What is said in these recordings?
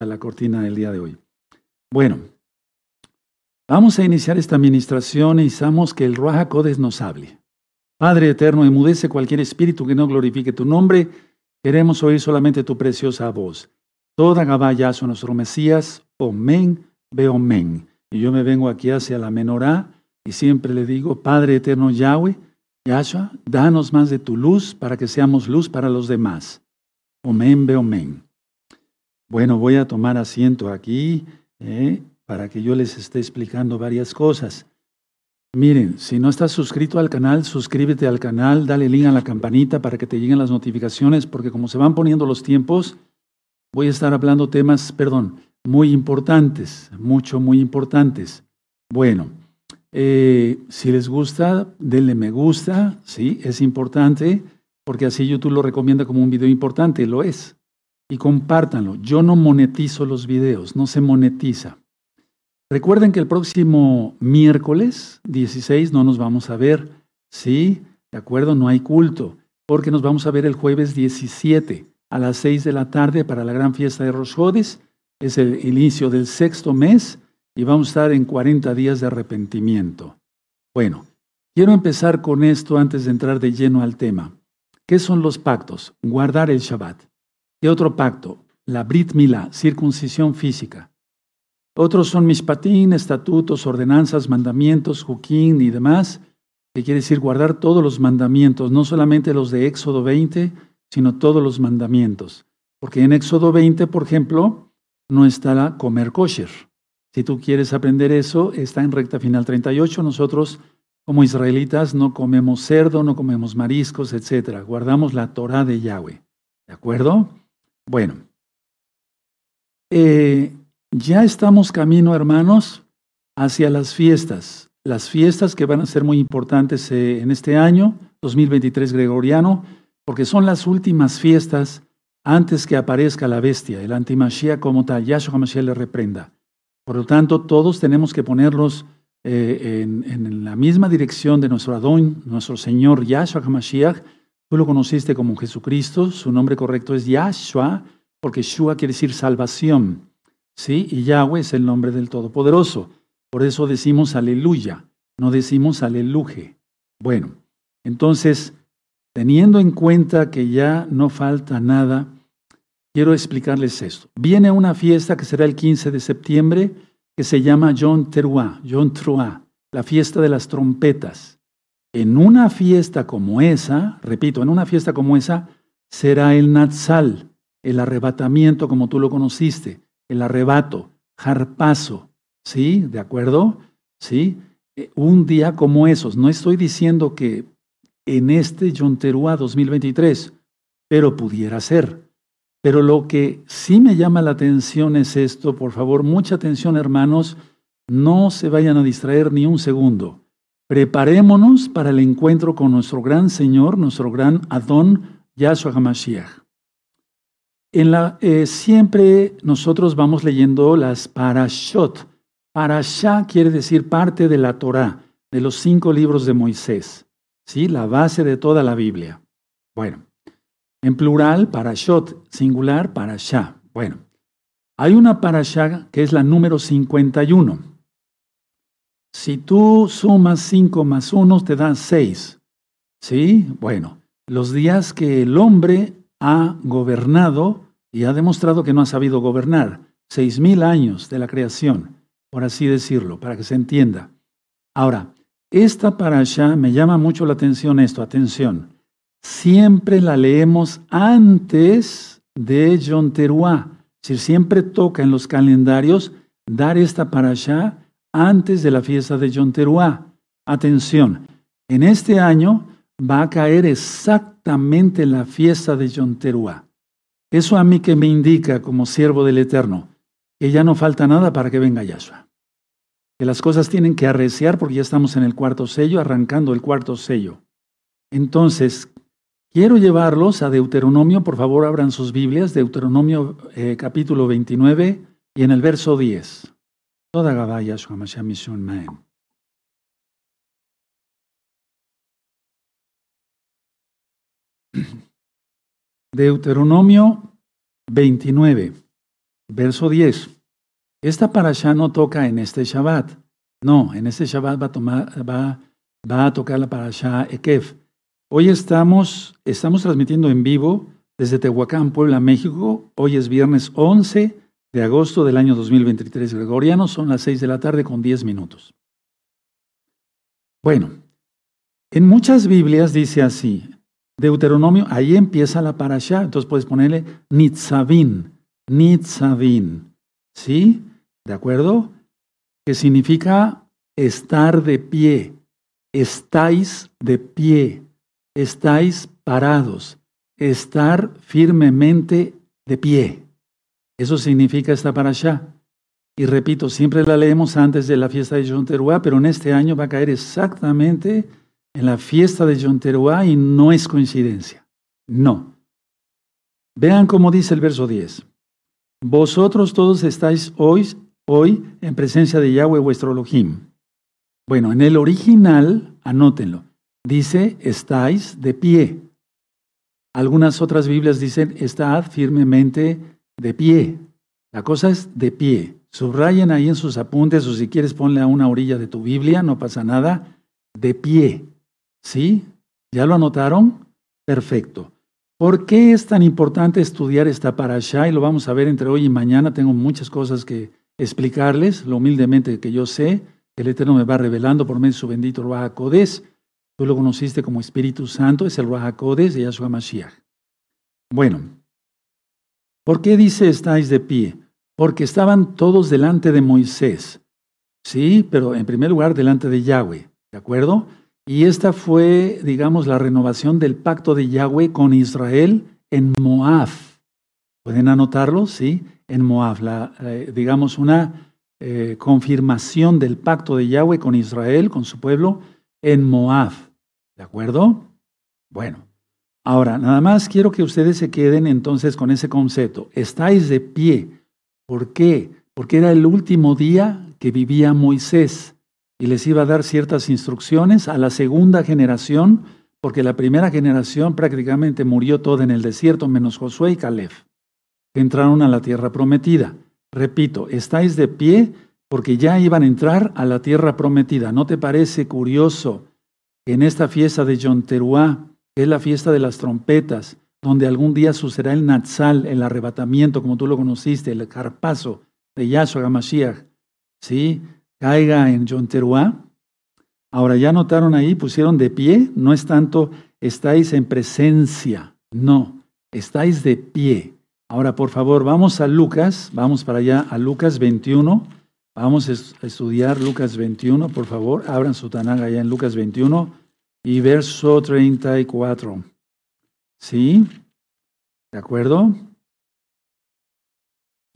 a la cortina del día de hoy. Bueno, vamos a iniciar esta administración y sabemos que el Ruaja Codes nos hable. Padre eterno, emudece cualquier espíritu que no glorifique tu nombre. Queremos oír solamente tu preciosa voz. Toda Gabaya son nuestro Mesías. Omen, ve omen. Y yo me vengo aquí hacia la menorá y siempre le digo, Padre eterno Yahweh, Yahshua, danos más de tu luz para que seamos luz para los demás. Omen, be omen. Bueno, voy a tomar asiento aquí eh, para que yo les esté explicando varias cosas. Miren, si no estás suscrito al canal, suscríbete al canal, dale link a la campanita para que te lleguen las notificaciones, porque como se van poniendo los tiempos, voy a estar hablando temas, perdón, muy importantes, mucho, muy importantes. Bueno, eh, si les gusta, denle me gusta, sí, es importante, porque así YouTube lo recomienda como un video importante, lo es y compártanlo. Yo no monetizo los videos, no se monetiza. Recuerden que el próximo miércoles 16 no nos vamos a ver, ¿sí? De acuerdo, no hay culto, porque nos vamos a ver el jueves 17 a las 6 de la tarde para la gran fiesta de Rosjodes. Es el inicio del sexto mes y vamos a estar en 40 días de arrepentimiento. Bueno, quiero empezar con esto antes de entrar de lleno al tema. ¿Qué son los pactos? Guardar el Shabbat. ¿Qué otro pacto? La Brit Milá, circuncisión física. Otros son mishpatín, estatutos, ordenanzas, mandamientos, juquín y demás, que quiere decir guardar todos los mandamientos, no solamente los de Éxodo 20, sino todos los mandamientos. Porque en Éxodo 20, por ejemplo, no está comer kosher. Si tú quieres aprender eso, está en recta final 38. Nosotros, como israelitas, no comemos cerdo, no comemos mariscos, etc. Guardamos la Torah de Yahweh. ¿De acuerdo? Bueno, eh, ya estamos camino, hermanos, hacia las fiestas. Las fiestas que van a ser muy importantes eh, en este año, 2023 gregoriano, porque son las últimas fiestas antes que aparezca la bestia, el antimashia como tal, Yahshua HaMashiach le reprenda. Por lo tanto, todos tenemos que ponerlos eh, en, en, la misma dirección de nuestro Adón, nuestro Señor Yahshua HaMashiach, Tú lo conociste como Jesucristo, su nombre correcto es Yahshua, porque Shua quiere decir salvación. ¿Sí? Y Yahweh es el nombre del Todopoderoso. Por eso decimos aleluya, no decimos aleluje. Bueno, entonces, teniendo en cuenta que ya no falta nada, quiero explicarles esto. Viene una fiesta que será el 15 de septiembre, que se llama John Teruah, John Truah, la fiesta de las trompetas. En una fiesta como esa, repito, en una fiesta como esa, será el Natsal, el arrebatamiento como tú lo conociste, el arrebato, jarpazo, ¿sí? ¿De acuerdo? ¿Sí? Eh, un día como esos. No estoy diciendo que en este Yonteruá 2023, pero pudiera ser. Pero lo que sí me llama la atención es esto, por favor, mucha atención hermanos, no se vayan a distraer ni un segundo. Preparémonos para el encuentro con nuestro gran Señor, nuestro gran Adón, Yahshua HaMashiach. En la, eh, siempre nosotros vamos leyendo las parashot. Parashá quiere decir parte de la Torah, de los cinco libros de Moisés. ¿Sí? La base de toda la Biblia. Bueno, en plural, parashot, singular, parashá. Bueno, hay una parashá que es la número 51. Si tú sumas 5 más 1, te dan 6. ¿Sí? Bueno, los días que el hombre ha gobernado y ha demostrado que no ha sabido gobernar. Seis mil años de la creación, por así decirlo, para que se entienda. Ahora, esta parasha me llama mucho la atención esto, atención. Siempre la leemos antes de Yom Teruah. Si siempre toca en los calendarios dar esta parasha antes de la fiesta de Yom Teruah. Atención, en este año va a caer exactamente la fiesta de Yom Teruah. Eso a mí que me indica como siervo del Eterno, que ya no falta nada para que venga Yahshua. Que las cosas tienen que arreciar porque ya estamos en el cuarto sello, arrancando el cuarto sello. Entonces, quiero llevarlos a Deuteronomio, por favor abran sus Biblias, Deuteronomio eh, capítulo 29 y en el verso 10. Toda Gabaya Misión Maem. Deuteronomio 29. verso 10. Esta parasha no toca en este Shabbat. No, en este Shabbat va a, tomar, va a tocar la parasha Ekef. Hoy estamos, estamos transmitiendo en vivo desde Tehuacán, Puebla, México. Hoy es viernes 11 de agosto del año 2023 gregoriano. Son las 6 de la tarde con 10 minutos. Bueno, en muchas Biblias dice así, Deuteronomio, ahí empieza la parasha, entonces puedes ponerle Nitzavin, Nitzavin, ¿sí? ¿De acuerdo? Que significa estar de pie, estáis de pie, estáis parados, estar firmemente de pie. Eso significa esta parasha. Y repito, siempre la leemos antes de la fiesta de Yom Teruah, pero en este año va a caer exactamente en la fiesta de Yom Teruah y no es coincidencia. No. Vean cómo dice el verso 10. Vosotros todos estáis hoy, hoy en presencia de Yahweh vuestro Elohim. Bueno, en el original, anótenlo, dice estáis de pie. Algunas otras Biblias dicen estad firmemente de pie. La cosa es de pie. Subrayen ahí en sus apuntes o si quieres ponle a una orilla de tu Biblia, no pasa nada. De pie. ¿Sí? ¿Ya lo anotaron? Perfecto. ¿Por qué es tan importante estudiar esta parasha? Y lo vamos a ver entre hoy y mañana. Tengo muchas cosas que explicarles, lo humildemente que yo sé, que el Eterno me va revelando por medio de su bendito Ruach Kodes. Tú lo conociste como Espíritu Santo, es el Ruach Kodes de Yahshua Mashiach. Bueno, ¿por qué dice estáis de pie? Porque estaban todos delante de Moisés. Sí, pero en primer lugar delante de Yahweh, ¿de acuerdo? Y esta fue, digamos, la renovación del pacto de Yahweh con Israel en Moab. ¿Pueden anotarlo? Sí, en Moab. La, eh, digamos, una eh, confirmación del pacto de Yahweh con Israel, con su pueblo, en Moab. ¿De acuerdo? Bueno, ahora, nada más quiero que ustedes se queden entonces con ese concepto. Estáis de pie ¿Por qué? Porque era el último día que vivía Moisés y les iba a dar ciertas instrucciones a la segunda generación, porque la primera generación prácticamente murió toda en el desierto, menos Josué y Caleb, que entraron a la tierra prometida. Repito, estáis de pie porque ya iban a entrar a la tierra prometida. ¿No te parece curioso que en esta fiesta de Yonteruá, que es la fiesta de las trompetas, donde algún día sucederá el Natsal, el arrebatamiento, como tú lo conociste, el carpazo de Yahshua HaMashiach, ¿sí? caiga en Yonteruá. Ahora ya notaron ahí, pusieron de pie, no es tanto estáis en presencia, no, estáis de pie. Ahora, por favor, vamos a Lucas, vamos para allá a Lucas 21. Vamos a estudiar Lucas 21, por favor. Abran su tanaga allá en Lucas 21 y verso 34. ¿Sí? ¿De acuerdo?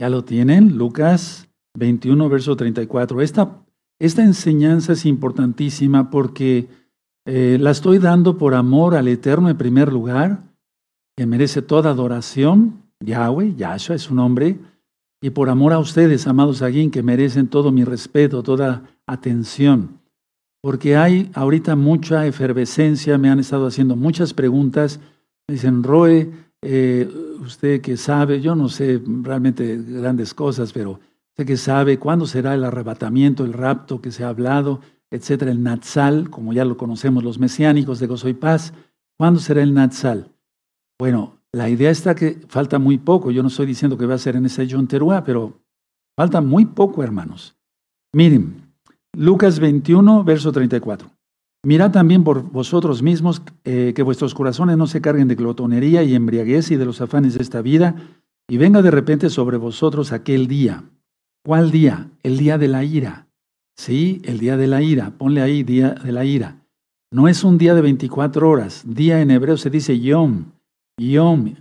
¿Ya lo tienen? Lucas 21, verso 34. Esta, esta enseñanza es importantísima porque eh, la estoy dando por amor al Eterno en primer lugar, que merece toda adoración. Yahweh, Yahshua es su nombre. Y por amor a ustedes, amados Aguín, que merecen todo mi respeto, toda atención. Porque hay ahorita mucha efervescencia, me han estado haciendo muchas preguntas Dicen, Roe, eh, usted que sabe, yo no sé realmente grandes cosas, pero usted que sabe cuándo será el arrebatamiento, el rapto que se ha hablado, etcétera, el Natsal, como ya lo conocemos los mesiánicos de Gozo y Paz, ¿cuándo será el Natsal? Bueno, la idea está que falta muy poco. Yo no estoy diciendo que va a ser en ese Yom Teruah, pero falta muy poco, hermanos. Miren, Lucas 21, verso 34. Mirad también por vosotros mismos eh, que vuestros corazones no se carguen de glotonería y embriaguez y de los afanes de esta vida, y venga de repente sobre vosotros aquel día. ¿Cuál día? El día de la ira. Sí, el día de la ira. Ponle ahí día de la ira. No es un día de 24 horas. Día en hebreo se dice yom. Yom.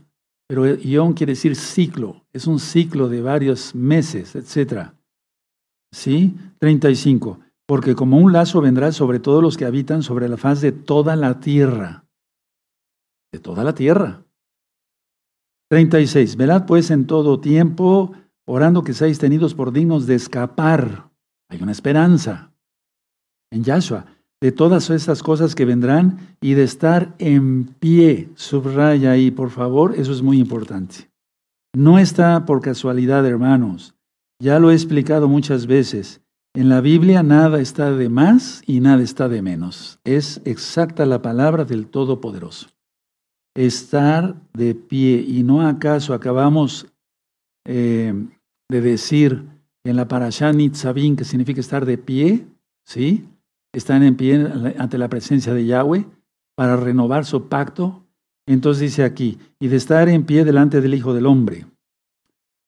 Pero yom quiere decir ciclo. Es un ciclo de varios meses, etc. ¿Sí? 35 porque como un lazo vendrá sobre todos los que habitan sobre la faz de toda la tierra. De toda la tierra. 36. Velad pues en todo tiempo, orando que seáis tenidos por dignos de escapar. Hay una esperanza en Yahshua de todas esas cosas que vendrán y de estar en pie. Subraya ahí, por favor, eso es muy importante. No está por casualidad, hermanos. Ya lo he explicado muchas veces. En la Biblia nada está de más y nada está de menos. Es exacta la palabra del Todopoderoso. Estar de pie. ¿Y no acaso acabamos eh, de decir en la parashá Nitzavim, que significa estar de pie? ¿Sí? Están en pie ante la presencia de Yahweh para renovar su pacto. Entonces dice aquí, y de estar en pie delante del Hijo del Hombre.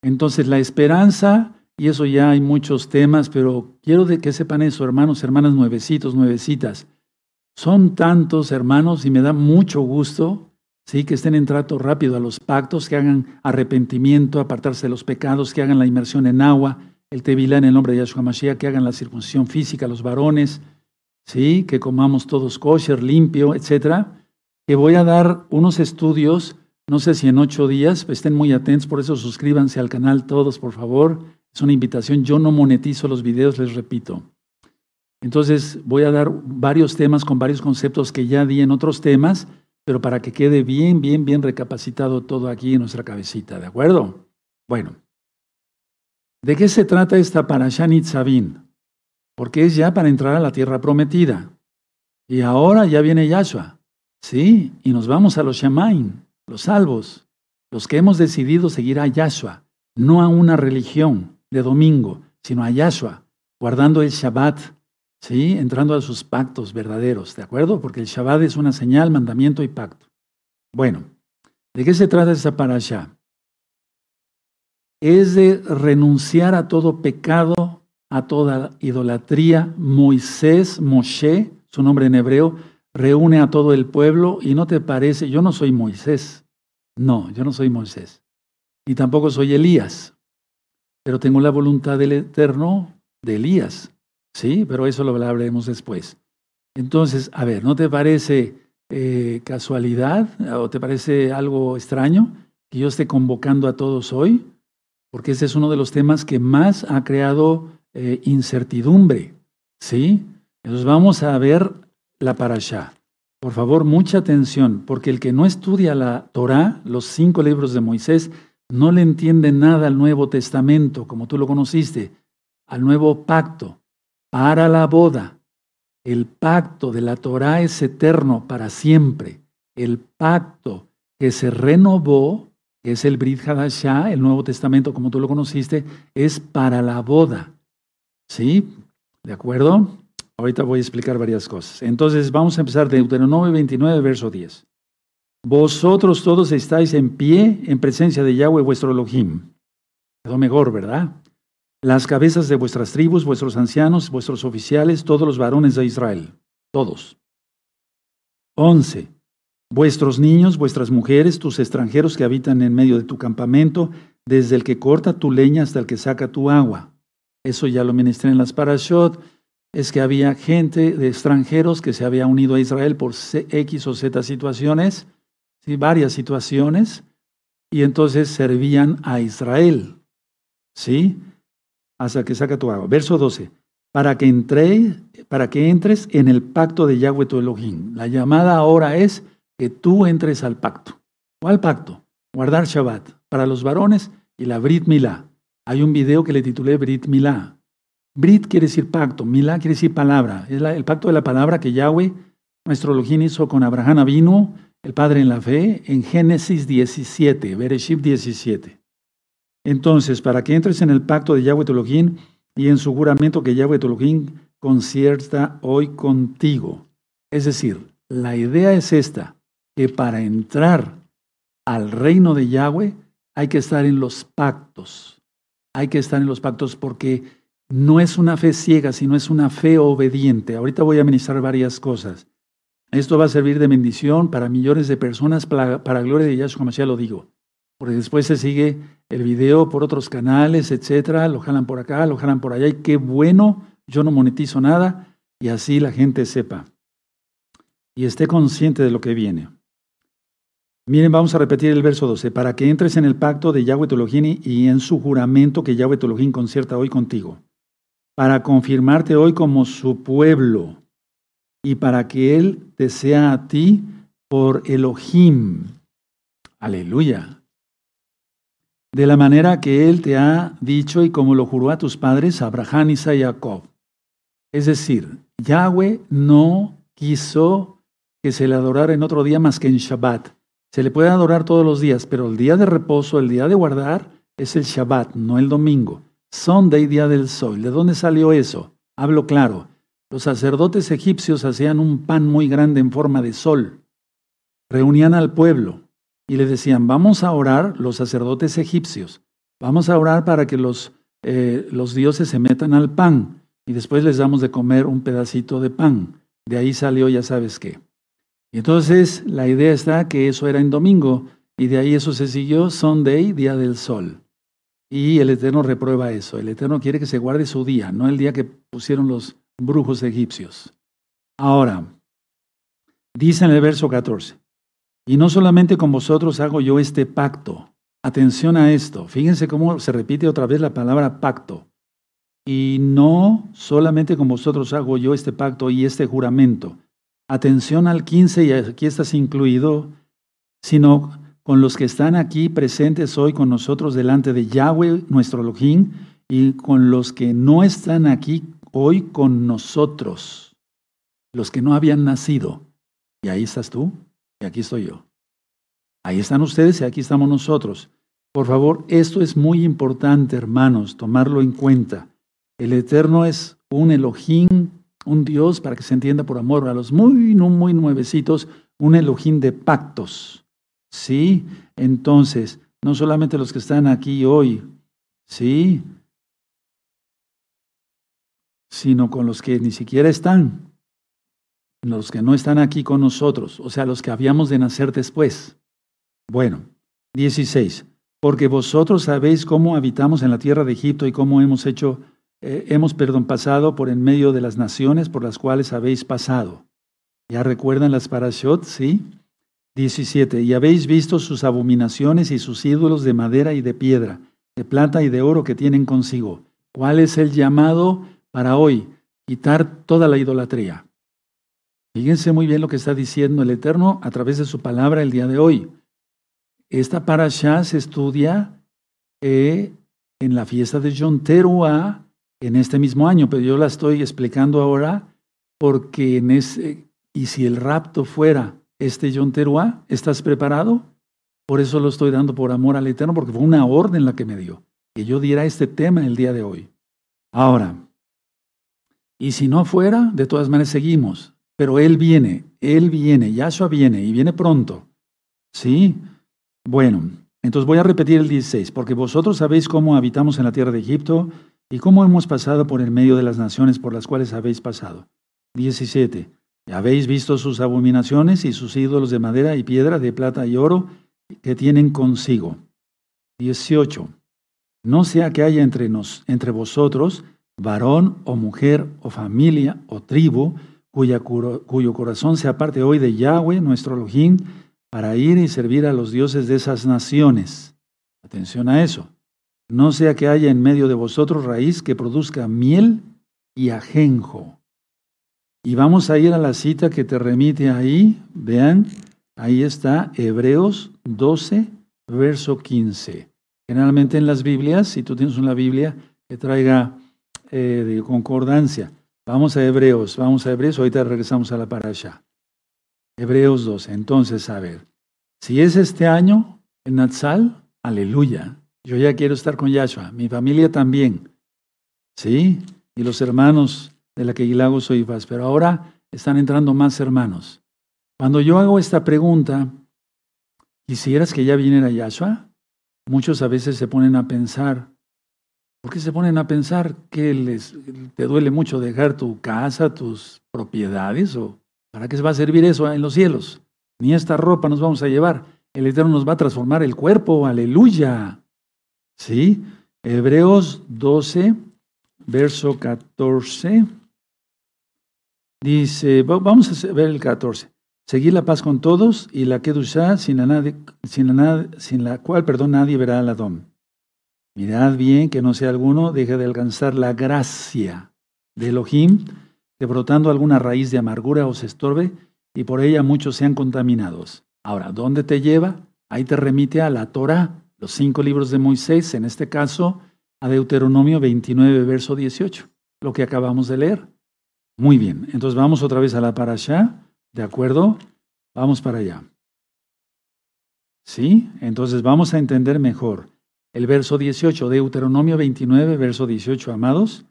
Entonces la esperanza y eso ya hay muchos temas, pero quiero que sepan eso, hermanos, hermanas, nuevecitos, nuevecitas. Son tantos hermanos y me da mucho gusto, sí, que estén en trato rápido a los pactos, que hagan arrepentimiento, apartarse de los pecados, que hagan la inmersión en agua, el tevilá en el nombre de Yahshua Mashiach, que hagan la circuncisión física, los varones, sí, que comamos todos kosher, limpio, etcétera. Que voy a dar unos estudios, no sé si en ocho días, pues estén muy atentos, por eso suscríbanse al canal todos, por favor es una invitación. Yo no monetizo los videos, les repito. Entonces voy a dar varios temas con varios conceptos que ya di en otros temas, pero para que quede bien, bien, bien recapacitado todo aquí en nuestra cabecita, ¿de acuerdo? Bueno, ¿de qué se trata esta Parashanit Sabin? Porque es ya para entrar a la tierra prometida. Y ahora ya viene Yahshua, ¿sí? Y nos vamos a los Shamaim, los salvos, los que hemos decidido seguir a Yahshua, no a una religión, de domingo, sino a Yahshua, guardando el Shabbat, ¿sí? entrando a sus pactos verdaderos, ¿de acuerdo? Porque el Shabbat es una señal, mandamiento y pacto. Bueno, ¿de qué se trata esa parasha? Es de renunciar a todo pecado, a toda idolatría. Moisés, Moshe, su nombre en hebreo, reúne a todo el pueblo y no te parece, yo no soy Moisés, no, yo no soy Moisés, ni tampoco soy Elías, pero tengo la voluntad del Eterno de Elías. Sí, pero eso lo hablaremos después. Entonces, a ver, ¿no te parece eh, casualidad o te parece algo extraño que yo esté convocando a todos hoy? Porque ese es uno de los temas que más ha creado eh, incertidumbre. ¿Sí? Entonces vamos a ver la parasha. Por favor, mucha atención, porque el que no estudia la Torah, los cinco libros de Moisés, no le entiende nada al Nuevo Testamento, como tú lo conociste, al nuevo pacto, para la boda. El pacto de la Torah es eterno para siempre. El pacto que se renovó, que es el Brit Hadashah, el Nuevo Testamento, como tú lo conociste, es para la boda. ¿Sí? ¿De acuerdo? Ahorita voy a explicar varias cosas. Entonces vamos a empezar de Deuteronomio 29, verso 10. Vosotros todos estáis en pie en presencia de Yahweh vuestro Elohim. Quedó mejor, ¿verdad? Las cabezas de vuestras tribus, vuestros ancianos, vuestros oficiales, todos los varones de Israel. Todos. 11. Vuestros niños, vuestras mujeres, tus extranjeros que habitan en medio de tu campamento, desde el que corta tu leña hasta el que saca tu agua. Eso ya lo ministré en las parashot. Es que había gente de extranjeros que se había unido a Israel por X o Z situaciones varias situaciones, y entonces servían a Israel. ¿Sí? Hasta que saca tu agua. Verso 12. Para que, entre, para que entres en el pacto de Yahweh tu Elohim. La llamada ahora es que tú entres al pacto. ¿Cuál pacto? Guardar Shabbat para los varones y la Brit Milá. Hay un video que le titulé Brit Milá. Brit quiere decir pacto, Milá quiere decir palabra. Es el pacto de la palabra que Yahweh, nuestro Elohim, hizo con Abraham vino el Padre en la fe, en Génesis 17, Bereshit 17. Entonces, para que entres en el pacto de Yahweh Tologín y en su juramento que Yahweh Tologín concierta hoy contigo. Es decir, la idea es esta, que para entrar al reino de Yahweh hay que estar en los pactos. Hay que estar en los pactos porque no es una fe ciega, sino es una fe obediente. Ahorita voy a ministrar varias cosas. Esto va a servir de bendición para millones de personas, para, gloria de Yahshua ya lo digo. Porque después se sigue el video por otros canales, etcétera, lo jalan por acá, lo jalan por allá, y qué bueno, yo no monetizo nada, y así la gente sepa. Y esté consciente de lo que viene. Miren, vamos a repetir el verso 12. Para que entres en el pacto de Yahweh Tologini y en su juramento que Yahweh Tologin concierta hoy contigo. Para confirmarte hoy como su pueblo y para que Él te sea a ti por Elohim. Aleluya. de la manera que Él te ha dicho y como lo juró a tus padres, Abraham, y Jacob. Es decir, Yahweh no quiso que se le adorara en otro día más que en Shabbat. Se le puede adorar todos los días, pero el día de reposo, el día de guardar, es el Shabbat, no el domingo. Sunday, día del sol. ¿De dónde salió eso? Hablo claro. Los sacerdotes egipcios hacían un pan muy grande en forma de sol. Reunían al pueblo y le decían, vamos a orar los sacerdotes egipcios, vamos a orar para que los, eh, los dioses se metan al pan y después les damos de comer un pedacito de pan. De ahí salió ya sabes qué. Y entonces la idea está que eso era en domingo y de ahí eso se siguió Sunday, día del sol. Y el Eterno reprueba eso. El Eterno quiere que se guarde su día, no el día que pusieron los brujos egipcios. Ahora, dice en el verso 14, y no solamente con vosotros hago yo este pacto. Atención a esto. Fíjense cómo se repite otra vez la palabra pacto. Y no solamente con vosotros hago yo este pacto y este juramento. Atención al 15, y aquí estás incluido, sino con los que están aquí presentes hoy con nosotros delante de Yahweh, nuestro Elohim, y con los que no están aquí hoy con nosotros, los que no habían nacido. Y ahí estás tú, y aquí estoy yo. Ahí están ustedes y aquí estamos nosotros. Por favor, esto es muy importante, hermanos, tomarlo en cuenta. El Eterno es un Elohim, un Dios, para que se entienda por amor, a los muy, muy nuevecitos, un Elohim de pactos. ¿Sí? Entonces, no solamente los que están aquí hoy, ¿sí? Sino con los que ni siquiera están, los que no están aquí con nosotros, o sea, los que habíamos de nacer después. Bueno, 16. Porque vosotros sabéis cómo habitamos en la tierra de Egipto y cómo hemos hecho, eh, hemos, perdón, pasado por en medio de las naciones por las cuales habéis pasado. ¿Ya recuerdan las parashot? Sí. 17. Y habéis visto sus abominaciones y sus ídolos de madera y de piedra, de plata y de oro que tienen consigo. ¿Cuál es el llamado para hoy? Quitar toda la idolatría. Fíjense muy bien lo que está diciendo el Eterno a través de su palabra el día de hoy. Esta parasha se estudia eh, en la fiesta de Yom Teruah en este mismo año, pero yo la estoy explicando ahora porque en ese, y si el rapto fuera este Yom Teruah, ¿estás preparado? Por eso lo estoy dando por amor al Eterno, porque fue una orden la que me dio, que yo diera este tema el día de hoy. Ahora, y si no fuera, de todas maneras seguimos, pero Él viene, Él viene, Yahshua viene y viene pronto. ¿Sí? Bueno, entonces voy a repetir el 16, porque vosotros sabéis cómo habitamos en la tierra de Egipto y cómo hemos pasado por el medio de las naciones por las cuales habéis pasado. 17. Habéis visto sus abominaciones y sus ídolos de madera y piedra, de plata y oro que tienen consigo. 18. No sea que haya entre, nos, entre vosotros varón o mujer o familia o tribu cuyo corazón se aparte hoy de Yahweh, nuestro Elohim, para ir y servir a los dioses de esas naciones. Atención a eso. No sea que haya en medio de vosotros raíz que produzca miel y ajenjo. Y vamos a ir a la cita que te remite ahí. Vean, ahí está Hebreos 12, verso 15. Generalmente en las Biblias, si tú tienes una Biblia que traiga eh, de concordancia, vamos a Hebreos, vamos a Hebreos, ahorita regresamos a la parasha. Hebreos 12. Entonces, a ver, si es este año en Natsal, aleluya. Yo ya quiero estar con Yahshua, mi familia también. ¿Sí? Y los hermanos de la que Gilago soy paz. Pero ahora están entrando más hermanos. Cuando yo hago esta pregunta, ¿quisieras que ya viniera Yahshua? Muchos a veces se ponen a pensar, ¿por qué se ponen a pensar que les, te duele mucho dejar tu casa, tus propiedades o ¿Para qué se va a servir eso en los cielos? Ni esta ropa nos vamos a llevar. El Eterno nos va a transformar el cuerpo. Aleluya. ¿Sí? Hebreos 12, verso 14. Dice, vamos a ver el 14. Seguir la paz con todos y la Kedushá, sin la, sin la, sin la cual, perdón, nadie verá al Adón. Mirad bien que no sea alguno deje de alcanzar la gracia de Elohim, que brotando alguna raíz de amargura os estorbe y por ella muchos sean contaminados. Ahora, ¿dónde te lleva? Ahí te remite a la Torah, los cinco libros de Moisés, en este caso a Deuteronomio 29, verso 18, lo que acabamos de leer. Muy bien, entonces vamos otra vez a la parasha, ¿de acuerdo? Vamos para allá. ¿Sí? Entonces vamos a entender mejor el verso 18, Deuteronomio 29, verso 18, amados.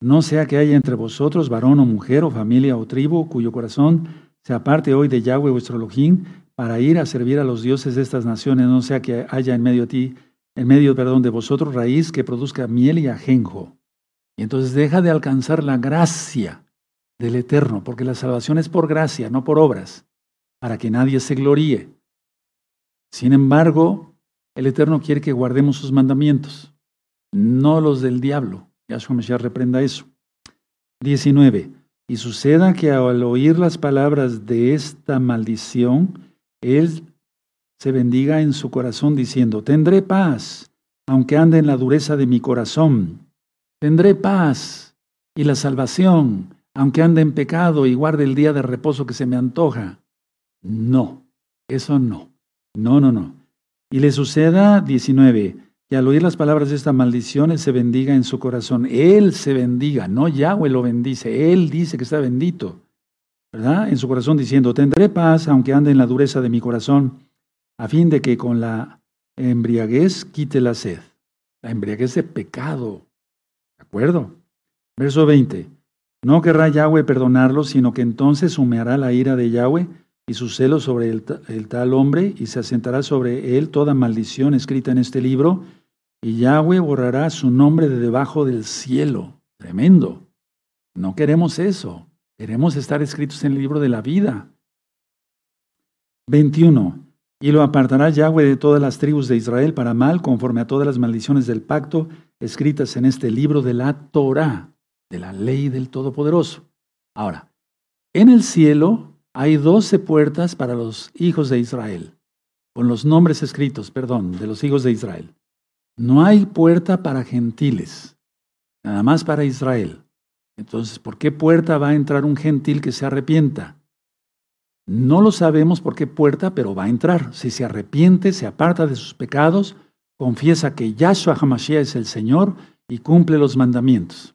No sea que haya entre vosotros varón o mujer o familia o tribu cuyo corazón se aparte hoy de Yahweh vuestro Elohim para ir a servir a los dioses de estas naciones, no sea que haya en medio de ti, en medio, perdón, de vosotros raíz que produzca miel y ajenjo. Y entonces deja de alcanzar la gracia del Eterno, porque la salvación es por gracia, no por obras, para que nadie se gloríe. Sin embargo, el Eterno quiere que guardemos sus mandamientos, no los del diablo. Yahshua Mashiach reprenda eso. 19. Y suceda que al oír las palabras de esta maldición, él se bendiga en su corazón diciendo, tendré paz, aunque ande en la dureza de mi corazón. Tendré paz y la salvación, aunque ande en pecado y guarde el día de reposo que se me antoja. No, eso no. No, no, no. Y le suceda 19, que al oír las palabras de esta maldición, él se bendiga en su corazón. Él se bendiga, no Yahweh lo bendice. Él dice que está bendito. ¿verdad? En su corazón diciendo, tendré paz aunque ande en la dureza de mi corazón, a fin de que con la embriaguez quite la sed. La embriaguez de pecado. ¿De acuerdo? Verso 20. No querrá Yahweh perdonarlo, sino que entonces humeará la ira de Yahweh y su celo sobre el, el, tal hombre, y se asentará sobre él toda maldición escrita en este libro, y Yahweh borrará su nombre de debajo del cielo. Tremendo. No queremos eso. Queremos estar escritos en el libro de la vida. 21. Y lo apartará Yahweh de todas las tribus de Israel para mal, conforme a todas las maldiciones del pacto escritas en este libro de la Torah, de la ley del Todopoderoso. Ahora, en el cielo hay doce puertas para los hijos de Israel, con los nombres escritos, perdón, de los hijos de Israel. No hay puerta para gentiles, nada más para Israel. Entonces, ¿por qué puerta va a entrar un gentil que se arrepienta? No lo sabemos por qué puerta, pero va a entrar. Si se arrepiente, se aparta de sus pecados, confiesa que Yahshua HaMashiach es el Señor y cumple los mandamientos.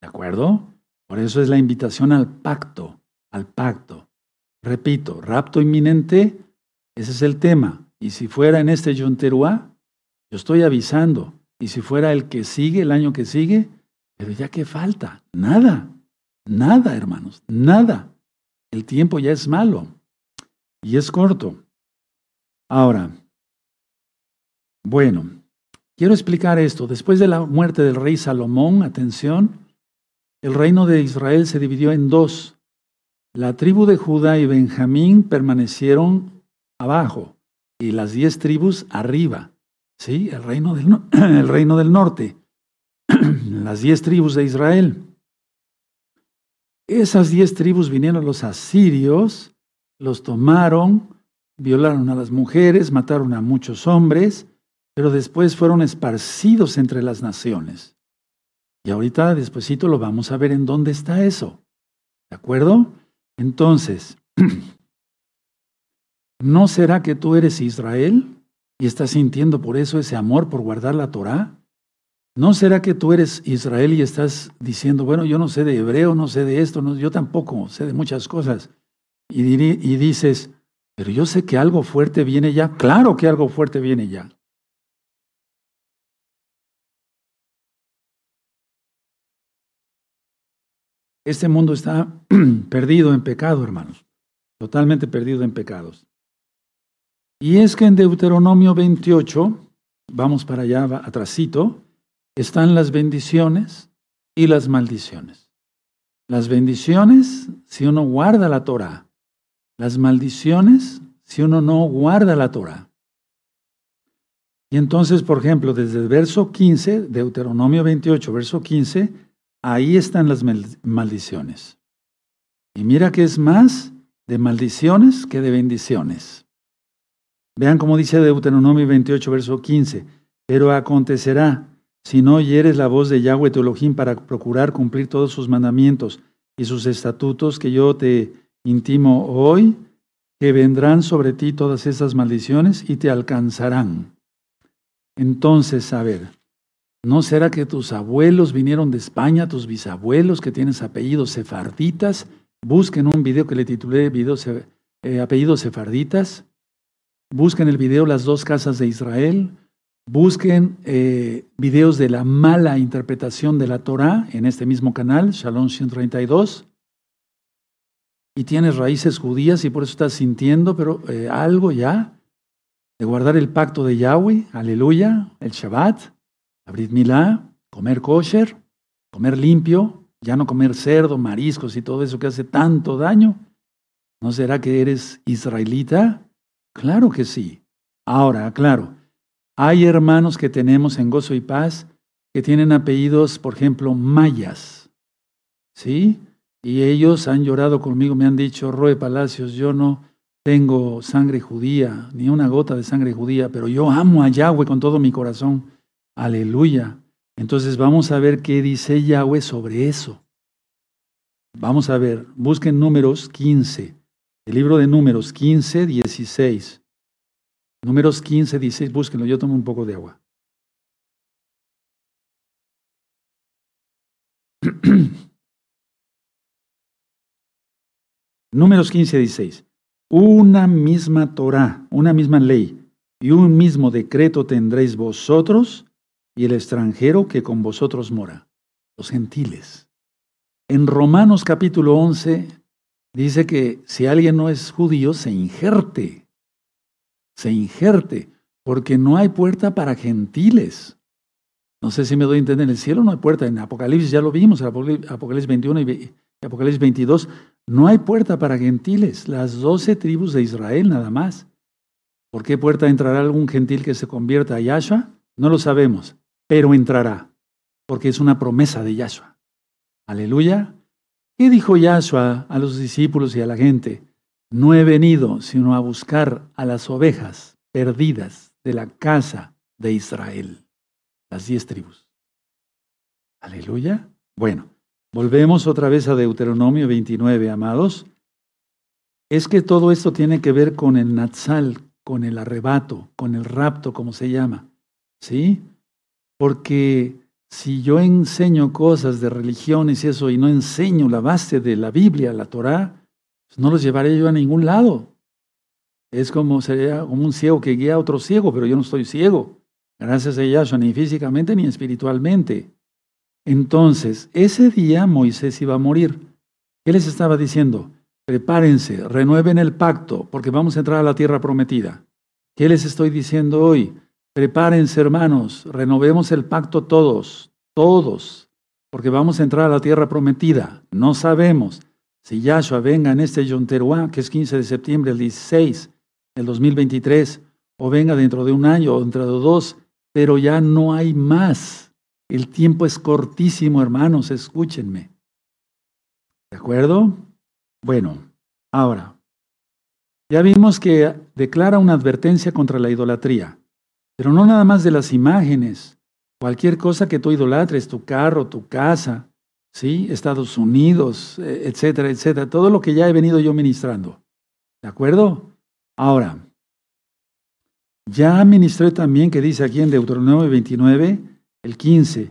¿De acuerdo? Por eso es la invitación al pacto, al pacto. Repito, rapto inminente, ese es el tema. Y si fuera en este Yonteruá, yo estoy avisando. Y si fuera el que sigue, el año que sigue, pero ya que falta, nada, nada, hermanos, nada. El tiempo ya es malo y es corto. Ahora, bueno, quiero explicar esto. Después de la muerte del rey Salomón, atención, el reino de Israel se dividió en dos. La tribu de Judá y Benjamín permanecieron abajo y las diez tribus arriba. ¿Sí? El reino del, el reino del norte. las diez tribus de Israel. Esas diez tribus vinieron los asirios, los tomaron, violaron a las mujeres, mataron a muchos hombres, pero después fueron esparcidos entre las naciones. Y ahorita, despuesito, lo vamos a ver en dónde está eso. ¿De acuerdo? Entonces, ¿no será que tú eres Israel y estás sintiendo por eso ese amor por guardar la Torah? ¿No será que tú eres Israel y estás diciendo, bueno, yo no sé de hebreo, no sé de esto, no, yo tampoco sé de muchas cosas? Y dices, pero yo sé que algo fuerte viene ya. Claro que algo fuerte viene ya. Este mundo está perdido en pecado, hermanos. Totalmente perdido en pecados. Y es que en Deuteronomio 28, vamos para allá atrásito, están las bendiciones y las maldiciones. Las bendiciones si uno guarda la Torah. Las maldiciones si uno no guarda la Torah. Y entonces, por ejemplo, desde el verso 15, Deuteronomio 28, verso 15, ahí están las maldiciones. Y mira que es más de maldiciones que de bendiciones. Vean cómo dice Deuteronomio 28, verso 15. Pero acontecerá si no oyeres la voz de Yahweh tu Elohim para procurar cumplir todos sus mandamientos y sus estatutos que yo te intimo hoy, que vendrán sobre ti todas esas maldiciones y te alcanzarán. Entonces, a ver, ¿no será que tus abuelos vinieron de España, tus bisabuelos que tienes apellidos sefarditas? Busquen un video que le titulé eh, Apellidos sefarditas. Busquen el video Las dos casas de Israel. Busquen eh, videos de la mala interpretación de la Torah en este mismo canal, Shalom 132. Y tienes raíces judías y por eso estás sintiendo pero, eh, algo ya de guardar el pacto de Yahweh, aleluya, el Shabbat, abrir Milá, comer kosher, comer limpio, ya no comer cerdo, mariscos y todo eso que hace tanto daño. ¿No será que eres israelita? Claro que sí. Ahora, claro, hay hermanos que tenemos en Gozo y Paz que tienen apellidos, por ejemplo, mayas. ¿Sí? Y ellos han llorado conmigo, me han dicho, Roe Palacios, yo no tengo sangre judía, ni una gota de sangre judía, pero yo amo a Yahweh con todo mi corazón. Aleluya. Entonces vamos a ver qué dice Yahweh sobre eso. Vamos a ver, busquen números 15, el libro de números 15, 16. Números 15, 16, búsquenlo, yo tomo un poco de agua. números 15, 16 una misma Torah, una misma ley y un mismo decreto tendréis vosotros y el extranjero que con vosotros mora, los gentiles. En Romanos capítulo 11 dice que si alguien no es judío, se injerte, se injerte, porque no hay puerta para gentiles. No sé si me doy a entender, en el cielo no hay puerta, en Apocalipsis ya lo vimos, en Apocalipsis 21 y Apocalipsis 22, no hay puerta para gentiles, las doce tribus de Israel nada más. ¿Por qué puerta entrará algún gentil que se convierta a Yahshua? No lo sabemos, pero entrará, porque es una promesa de Yahshua. Aleluya. ¿Qué dijo Yahshua a los discípulos y a la gente? No he venido sino a buscar a las ovejas perdidas de la casa de Israel, las diez tribus. Aleluya. Bueno, Volvemos otra vez a Deuteronomio 29, amados. Es que todo esto tiene que ver con el Natsal, con el arrebato, con el rapto, como se llama. ¿Sí? Porque si yo enseño cosas de religiones y eso y no enseño la base de la Biblia, la Torah, pues no los llevaré yo a ningún lado. Es como sería como un ciego que guía a otro ciego, pero yo no estoy ciego. Gracias a Yahshua, ni físicamente ni espiritualmente. Entonces, ese día Moisés iba a morir. ¿Qué les estaba diciendo? Prepárense, renueven el pacto, porque vamos a entrar a la tierra prometida. ¿Qué les estoy diciendo hoy? Prepárense, hermanos, renovemos el pacto todos, todos, porque vamos a entrar a la tierra prometida. No sabemos si Yahshua venga en este Yom que es 15 de septiembre del 16 del 2023, o venga dentro de un año o dentro de dos, pero ya no hay más. El tiempo es cortísimo, hermanos, escúchenme. ¿De acuerdo? Bueno, ahora, ya vimos que declara una advertencia contra la idolatría, pero no nada más de las imágenes. Cualquier cosa que tú idolatres, tu carro, tu casa, ¿sí? Estados Unidos, e, etcétera, etcétera, todo lo que ya he venido yo ministrando. ¿De acuerdo? Ahora, ya ministré también que dice aquí en Deuteronomio 29, el 15,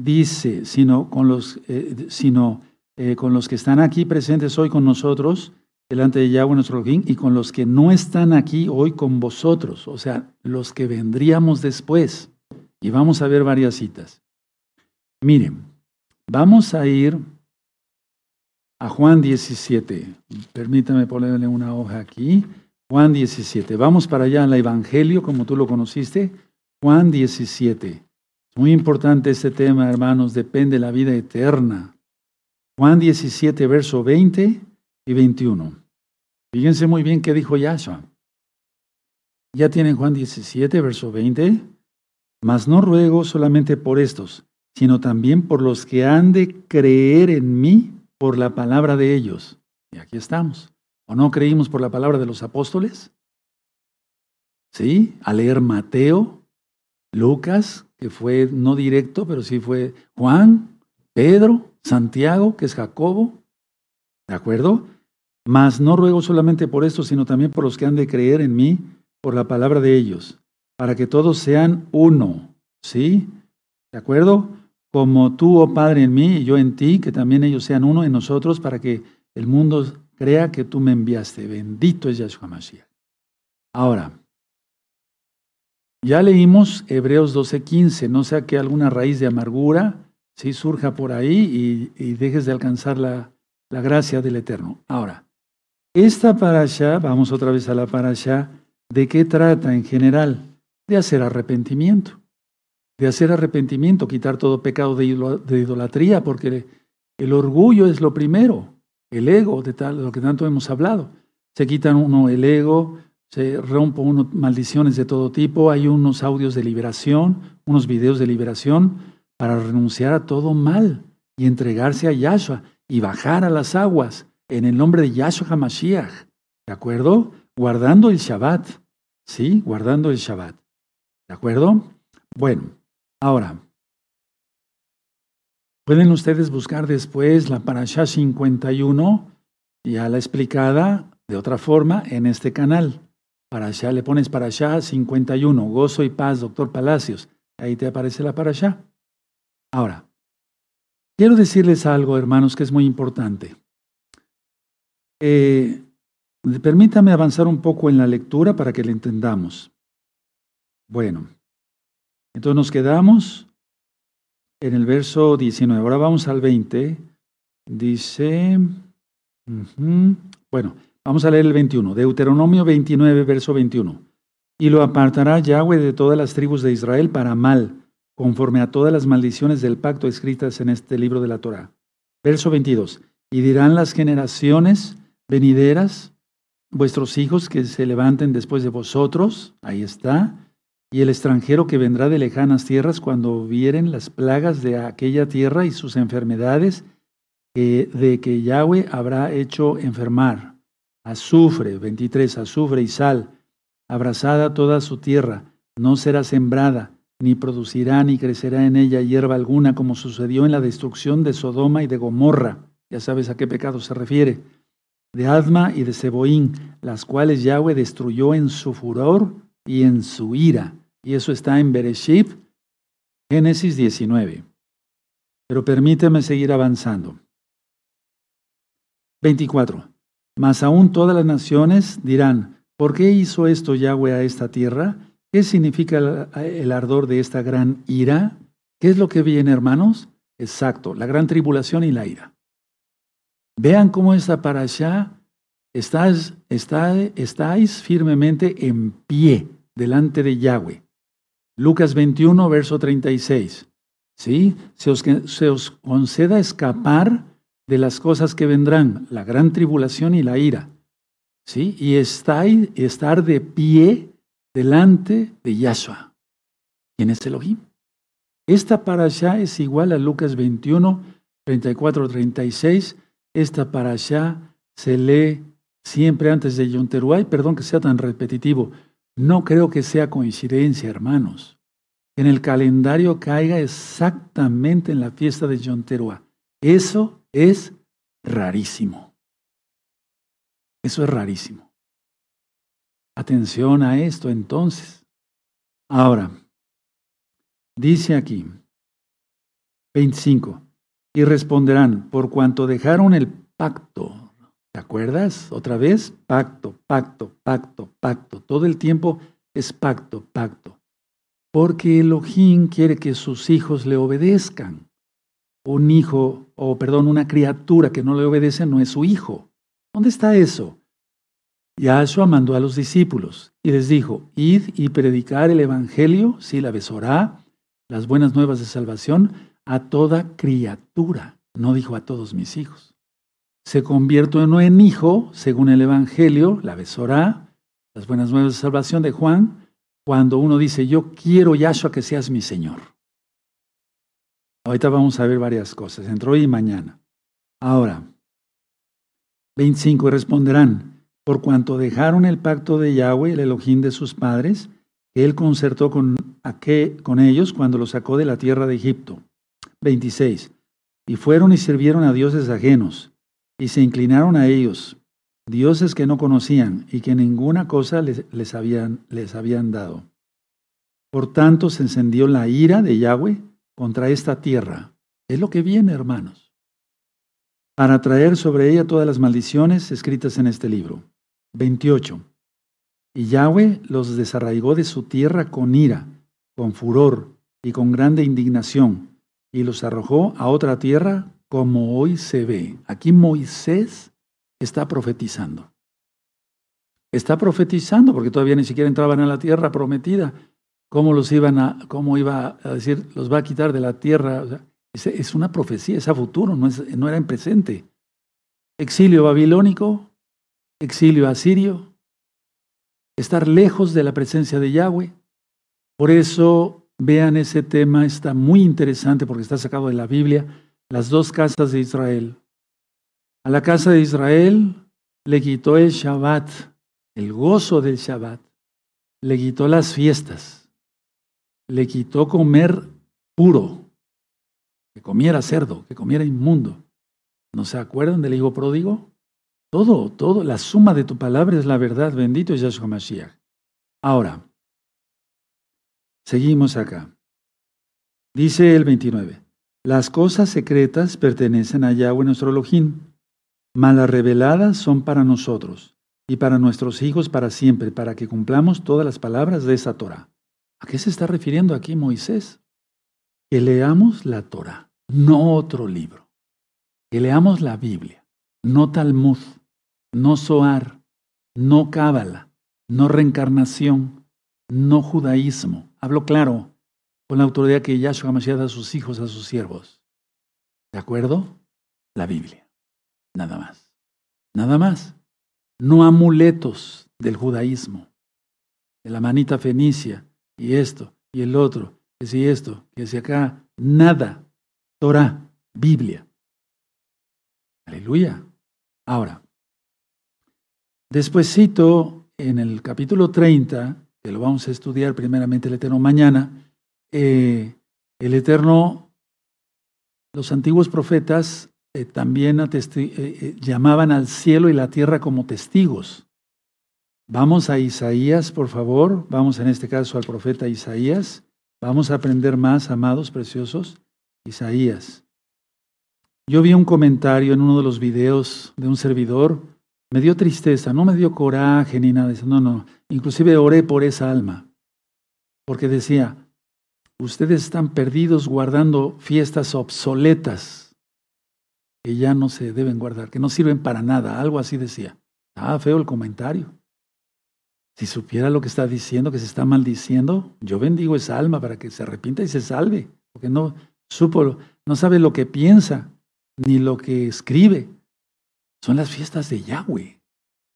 dice, sino con los, eh, sino, eh, con los que están aquí presentes hoy con nosotros, delante de Yahweh nuestro Elohim, y con los que no están aquí hoy con vosotros, o sea, los que vendríamos después. Y vamos a ver varias citas. Miren, vamos a ir a Juan 17. Permítame ponerle una hoja aquí. Juan 17. Vamos para allá al Evangelio, como tú lo conociste. Juan 17. Muy importante este tema, hermanos, depende de la vida eterna. Juan 17, verso 20 y 21. Fíjense muy bien qué dijo Yahshua. Ya tienen Juan 17, verso 20. Mas no ruego solamente por estos, sino también por los que han de creer en mí por la palabra de ellos. Y aquí estamos. ¿O no creímos por la palabra de los apóstoles? ¿Sí? A leer Mateo, Lucas, que fue no directo, pero sí fue Juan, Pedro, Santiago, que es Jacobo, ¿de acuerdo? Mas no ruego solamente por esto, sino también por los que han de creer en mí por la palabra de ellos, para que todos sean uno. ¿Sí? ¿De acuerdo? Como tú, oh Padre, en mí y yo en ti, que también ellos sean uno en nosotros, para que el mundo crea que tú me enviaste. Bendito es Yahshua Mashiach. Ahora, ya leímos Hebreos 12:15, no sea que alguna raíz de amargura ¿sí? surja por ahí y, dejes de alcanzar la, la, gracia del Eterno. Ahora, esta parasha, vamos otra vez a la parasha, ¿de qué trata en general? De hacer arrepentimiento. De hacer arrepentimiento, quitar todo pecado de, idolatría, porque el orgullo es lo primero, el ego, de, tal, de lo que tanto hemos hablado. Se quitan uno el ego, se rompe uno maldiciones de todo tipo, hay unos audios de liberación, unos videos de liberación para renunciar a todo mal y entregarse a Yahshua y bajar a las aguas en el nombre de Yahshua HaMashiach. ¿De acuerdo? Guardando el Shabbat. ¿Sí? Guardando el Shabbat. ¿De acuerdo? Bueno, ahora, pueden ustedes buscar después la Parashá 51, ya la explicada de otra forma en este canal. Parashá, le pones Parashá 51, gozo y paz, doctor Palacios. Ahí te aparece la Parashá. Ahora, quiero decirles algo, hermanos, que es muy importante. Eh, permítame avanzar un poco en la lectura para que la entendamos. Bueno, entonces nos quedamos en el verso 19. Ahora vamos al 20. Dice, bueno, vamos a leer el 21. Deuteronomio 29, verso 21. Y lo apartará Yahweh de todas las tribus de Israel para mal conforme a todas las maldiciones del pacto escritas en este libro de la Torah. Verso 22. Y dirán las generaciones venideras, vuestros hijos que se levanten después de vosotros, ahí está, y el extranjero que vendrá de lejanas tierras cuando vieren las plagas de aquella tierra y sus enfermedades, de que Yahweh habrá hecho enfermar. Azufre, 23, azufre y sal, abrazada toda su tierra, no será sembrada, ni producirá ni crecerá en ella hierba alguna, como sucedió en la destrucción de Sodoma y de Gomorra. Ya sabes a qué pecado se refiere. De Adma y de Seboín, las cuales Yahweh destruyó en su furor y en su ira. Y eso está en Bereshit, Génesis 19. Pero permíteme seguir avanzando. 24. Mas aún todas las naciones dirán, ¿por qué hizo esto Yahweh a esta tierra? ¿Qué significa el, ardor de esta gran ira? ¿Qué es lo que viene, hermanos? Exacto, la gran tribulación y la ira. Vean cómo esta allá estáis, estáis firmemente en pie delante de Yahweh. Lucas 21, verso 36. ¿Sí? Se os, se os conceda escapar de las cosas que vendrán, la gran tribulación y la ira. ¿Sí? Y estáis, estar de pie delante de Yahshua. ¿Quién es Elohim? Esta parasha es igual a Lucas 21, 34, 36. Esta parasha se lee siempre antes de Yom Teruah. Perdón que sea tan repetitivo. No creo que sea coincidencia, hermanos. En el calendario caiga exactamente en la fiesta de Yom Teruah. Eso es rarísimo. Eso es rarísimo. Atención a esto entonces. Ahora, dice aquí, 25, y responderán, por cuanto dejaron el pacto. ¿Te acuerdas? Otra vez, pacto, pacto, pacto, pacto. Todo el tiempo es pacto, pacto. Porque Elohim quiere que sus hijos le obedezcan. Un hijo, o perdón, una criatura que no le obedece no es su hijo. ¿Dónde está eso? Yahshua mandó a los discípulos y les dijo, id y predicar el Evangelio, si la besorá, las buenas nuevas de salvación, a toda criatura. No dijo a todos mis hijos. Se convierte uno en hijo, según el Evangelio, la besorá, las buenas nuevas de salvación de Juan, cuando uno dice, yo quiero Yahshua que seas mi Señor. Ahorita vamos a ver varias cosas, entre hoy y mañana. Ahora, 25 responderán, por cuanto dejaron el pacto de Yahweh, el Elohim de sus padres, que él concertó con, con ellos cuando los sacó de la tierra de Egipto. 26. Y fueron y sirvieron a dioses ajenos, y se inclinaron a ellos, dioses que no conocían y que ninguna cosa les, les, habían, les habían dado. Por tanto, se encendió la ira de Yahweh contra esta tierra. Es lo que viene, hermanos. Para traer sobre ella todas las maldiciones escritas en este libro. 28. Y Yahweh los desarraigó de su tierra con ira, con furor y con grande indignación, y los arrojó a otra tierra como hoy se ve. Aquí Moisés está profetizando. Está profetizando porque todavía ni siquiera entraban a la tierra prometida. ¿Cómo los iban a, cómo iba a decir, los va a quitar de la tierra? es, una profecía, es a futuro, no, es, no era en presente. Exilio babilónico, exilio asirio, estar lejos de la presencia de Yahweh. Por eso vean ese tema, está muy interesante porque está sacado de la Biblia, las dos casas de Israel. A la casa de Israel le quitó el Shabbat, el gozo del Shabbat, le quitó las fiestas, le quitó comer puro, que comiera cerdo, que comiera inmundo. ¿No se acuerdan del hijo pródigo? Todo, todo, la suma de tu palabra es la verdad. Bendito es Yahshua Mashiach. Ahora, seguimos acá. Dice el 29. Las cosas secretas pertenecen a Yahweh nuestro Elohim, mas las reveladas son para nosotros y para nuestros hijos para siempre, para que cumplamos todas las palabras de esa Torah. ¿A qué se está refiriendo aquí Moisés? Que leamos la Torah, no otro libro. Que leamos la Biblia, no Talmud no Zohar, no Cábala, no reencarnación, no judaísmo. Hablo claro, con la autoridad que Yahshua Mashiach da a sus hijos, a sus siervos. ¿De acuerdo? La Biblia. Nada más. Nada más. No amuletos del judaísmo, de la manita fenicia, y esto, y el otro, que si esto, que si acá, nada. Torah, Biblia. Aleluya. Ahora, Despuésito, en el capítulo 30, que lo vamos a estudiar primeramente el Eterno mañana, eh, el Eterno, los antiguos profetas eh, también eh, llamaban al cielo y la tierra como testigos. Vamos a Isaías, por favor, vamos en este caso al profeta Isaías, vamos a aprender más, amados preciosos, Isaías. Yo vi un comentario en uno de los videos de un servidor me dio tristeza, no me dio coraje ni nada de eso, no, no. Inclusive oré por esa alma, porque decía, ustedes están perdidos guardando fiestas obsoletas que ya no se deben guardar, que no sirven para nada, algo así decía. Ah, feo el comentario. Si supiera lo que está diciendo, que se está maldiciendo, yo bendigo esa alma para que se arrepienta y se salve, porque no supo, no sabe lo que piensa ni lo que escribe. Son las fiestas de Yahweh,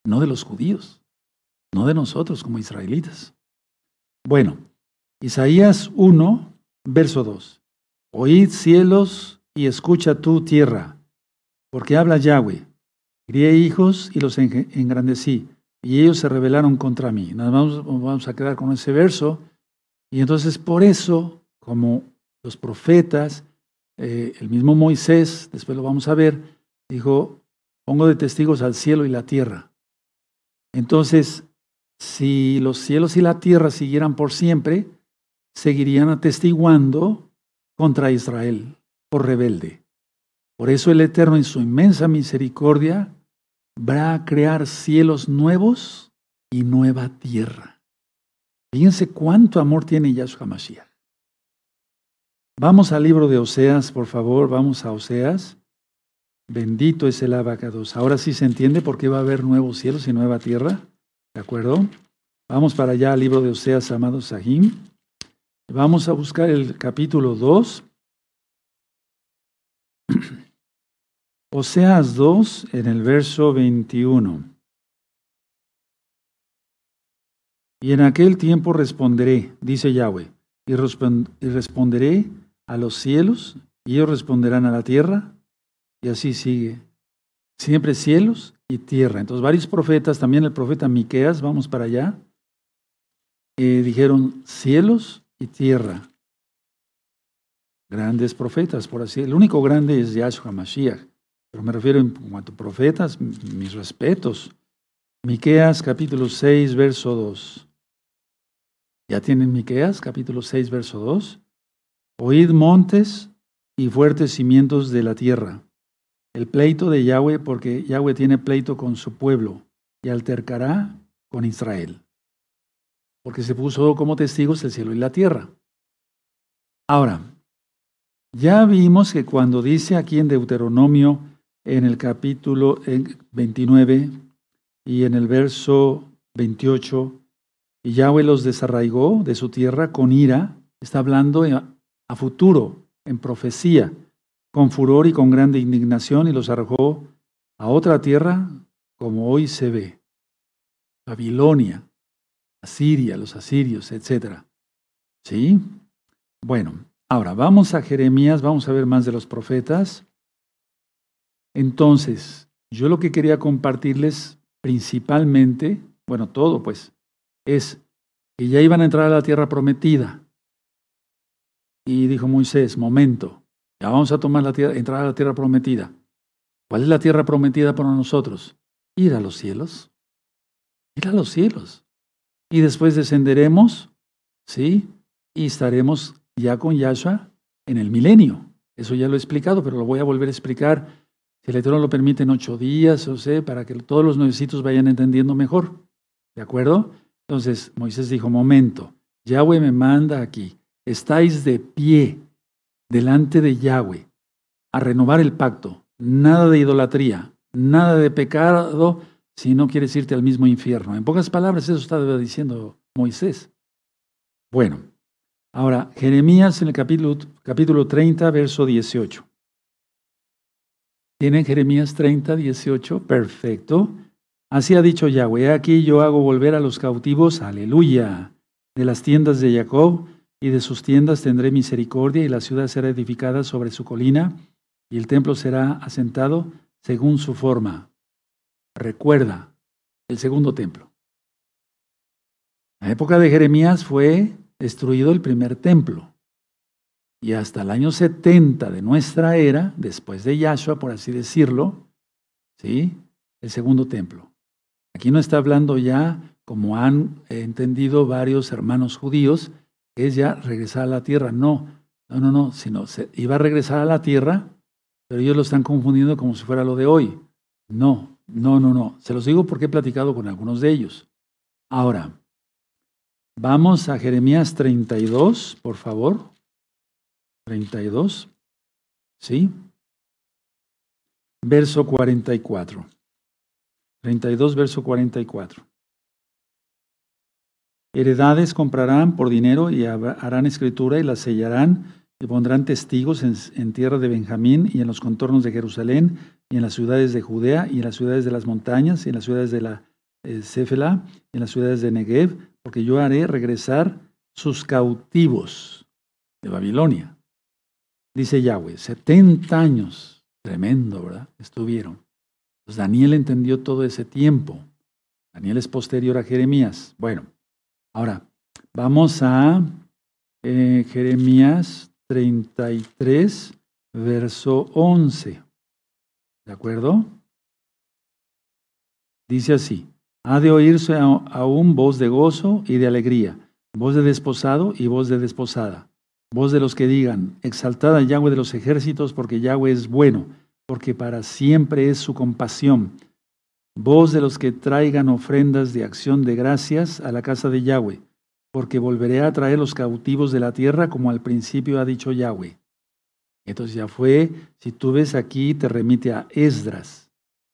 no de los judíos, no de nosotros como israelitas. Bueno, Isaías 1, verso 2. Oíd cielos y escucha tu tierra, porque habla Yahweh. Crié hijos y los engrandecí, y ellos se rebelaron contra mí. Nada más vamos a quedar con ese verso. Y entonces por eso, como los profetas, eh, el mismo Moisés, después lo vamos a ver, dijo, Pongo de testigos al cielo y la tierra. Entonces, si los cielos y la tierra siguieran por siempre, seguirían atestiguando contra Israel por rebelde. Por eso el Eterno en su inmensa misericordia va a crear cielos nuevos y nueva tierra. Fíjense cuánto amor tiene Yahshua Mashiach. Vamos al libro de Oseas, por favor, vamos a Oseas. Bendito es el abacados. Ahora sí se entiende por qué va a haber nuevos cielos y nueva tierra. ¿De acuerdo? Vamos para allá al libro de Oseas, amados Sahim. Vamos a buscar el capítulo 2. Oseas 2 en el verso 21. Y en aquel tiempo responderé, dice Yahweh, y responderé a los cielos, y ellos responderán a la tierra, y así sigue. Siempre cielos y tierra. Entonces varios profetas, también el profeta Miqueas, vamos para allá, eh, dijeron cielos y tierra. Grandes profetas, por así El único grande es Yahshua Mashiach. Pero me refiero en cuanto a profetas, mis respetos. Miqueas capítulo 6, verso 2. Ya tienen Miqueas, capítulo 6, verso 2. Oíd montes y fuertes cimientos de la tierra. El pleito de Yahweh, porque Yahweh tiene pleito con su pueblo y altercará con Israel. Porque se puso como testigos el cielo y la tierra. Ahora, ya vimos que cuando dice aquí en Deuteronomio, en el capítulo 29 y en el verso 28, y Yahweh los desarraigó de su tierra con ira, está hablando a futuro, en profecía, con furor y con grande indignación, y los arrojó a otra tierra como hoy se ve. Babilonia, Asiria, los asirios, etc. ¿Sí? Bueno, ahora vamos a Jeremías, vamos a ver más de los profetas. Entonces, yo lo que quería compartirles principalmente, bueno, todo pues, es que ya iban a entrar a la tierra prometida. Y dijo Moisés, momento, ya vamos a tomar la tierra, entrar a la tierra prometida. ¿Cuál es la tierra prometida para nosotros? Ir a los cielos. Ir a los cielos. Y después descenderemos, ¿sí? Y estaremos ya con Yahshua en el milenio. Eso ya lo he explicado, pero lo voy a volver a explicar, si el Eterno lo permite, en ocho días, o sea, para que todos los nuevecitos vayan entendiendo mejor. ¿De acuerdo? Entonces Moisés dijo, momento, Yahweh me manda aquí estáis de pie delante de Yahweh a renovar el pacto. Nada de idolatría, nada de pecado si no quieres irte al mismo infierno. En pocas palabras, eso está diciendo Moisés. Bueno, ahora Jeremías en el capítulo, capítulo 30, verso 18. ¿Tienen Jeremías 30, 18? Perfecto. Así ha dicho Yahweh, aquí yo hago volver a los cautivos, aleluya, de las tiendas de Jacob y de sus tiendas tendré misericordia, y la ciudad será edificada sobre su colina, y el templo será asentado según su forma. Recuerda el segundo templo. La época de Jeremías fue destruido el primer templo. Y hasta el año 70 de nuestra era, después de Yahshua, por así decirlo, ¿sí? el segundo templo. Aquí no está hablando ya, como han entendido varios hermanos judíos, es ya regresar a la tierra. No, no, no, no, sino iba a regresar a la tierra, pero ellos lo están confundiendo como si fuera lo de hoy. No, no, no, no. Se los digo porque he platicado con algunos de ellos. Ahora, vamos a Jeremías 32, por favor. 32. ¿Sí? Verso 44. 32, verso 44. Heredades comprarán por dinero y harán escritura y las sellarán y pondrán testigos en, tierra de Benjamín y en los contornos de Jerusalén y en las ciudades de Judea y en las ciudades de las montañas y en las ciudades de la eh, Céfela y en las ciudades de Negev, porque yo haré regresar sus cautivos de Babilonia. Dice Yahweh, 70 años, tremendo, ¿verdad? Estuvieron. Pues Daniel entendió todo ese tiempo. Daniel es posterior a Jeremías. Bueno, Ahora, vamos a eh, Jeremías 33, verso 11. ¿De acuerdo? Dice así, ha de oírse aún voz de gozo y de alegría, voz de desposado y voz de desposada, voz de los que digan, exaltada Yahweh de los ejércitos, porque Yahweh es bueno, porque para siempre es su compasión voz de los que traigan ofrendas de acción de gracias a la casa de Yahweh, porque volveré a traer los cautivos de la tierra como al principio ha dicho Yahweh. Entonces ya fue, si tú ves aquí, te remite a Esdras,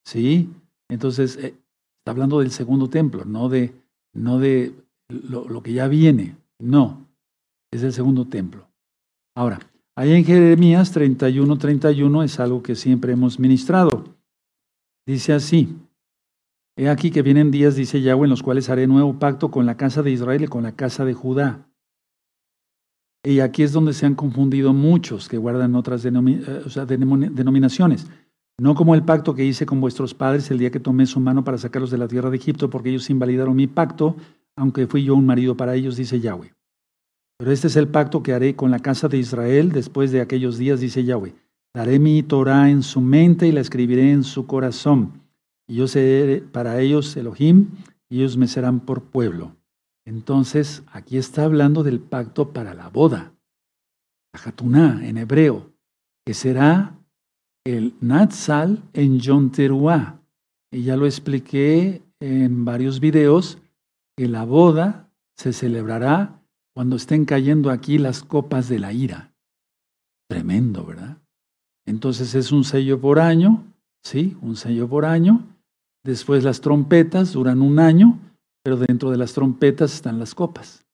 ¿sí? Entonces, eh, está hablando del segundo templo, no de, no de lo, lo que ya viene, no, es el segundo templo. Ahora, ahí en Jeremías 31, 31 es algo que siempre hemos ministrado. Dice así, He aquí que vienen días, dice Yahweh, en los cuales haré nuevo pacto con la casa de Israel y con la casa de Judá. Y aquí es donde se han confundido muchos que guardan otras eh, denominaciones. No como el pacto que hice con vuestros padres el día que tomé su mano para sacarlos de la tierra de Egipto, porque ellos invalidaron mi pacto, aunque fui yo un marido para ellos, dice Yahweh. Pero este es el pacto que haré con la casa de Israel después de aquellos días, dice Yahweh. Daré mi Torah en su mente y la escribiré en su corazón y yo seré para ellos Elohim, y ellos me serán por pueblo. Entonces, aquí está hablando del pacto para la boda, la Hatuná en hebreo, que será el Natsal en Yom Teruah. Y ya lo expliqué en varios videos, que la boda se celebrará cuando estén cayendo aquí las copas de la ira. Tremendo, ¿verdad? Entonces es un sello por año, ¿sí? Un sello por año. Después las trompetas duran un año, pero dentro de las trompetas están las copas.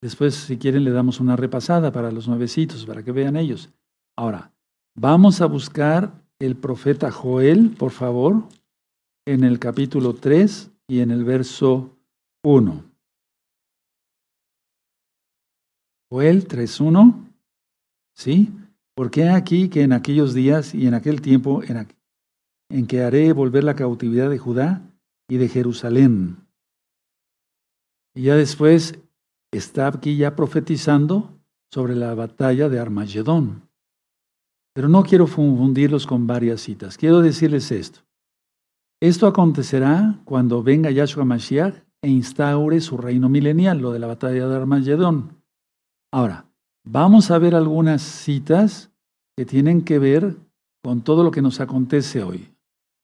Después, si quieren, le damos una repasada para los nuevecitos, para que vean ellos. Ahora, vamos a buscar el profeta Joel, por favor, en el capítulo 3 y en el verso 1. Joel 3.1, ¿sí? Porque aquí que en aquellos días y en aquel tiempo en, en que haré volver la cautividad de Judá y de Jerusalén. Y ya después está aquí ya profetizando sobre la batalla de Armagedón. Pero no quiero confundirlos con varias citas. Quiero decirles esto. Esto acontecerá cuando venga Yahshua Mashiach e instaure su reino milenial, lo de la batalla de Armagedón. Ahora, vamos a ver algunas citas que tienen que ver con todo lo que nos acontece hoy.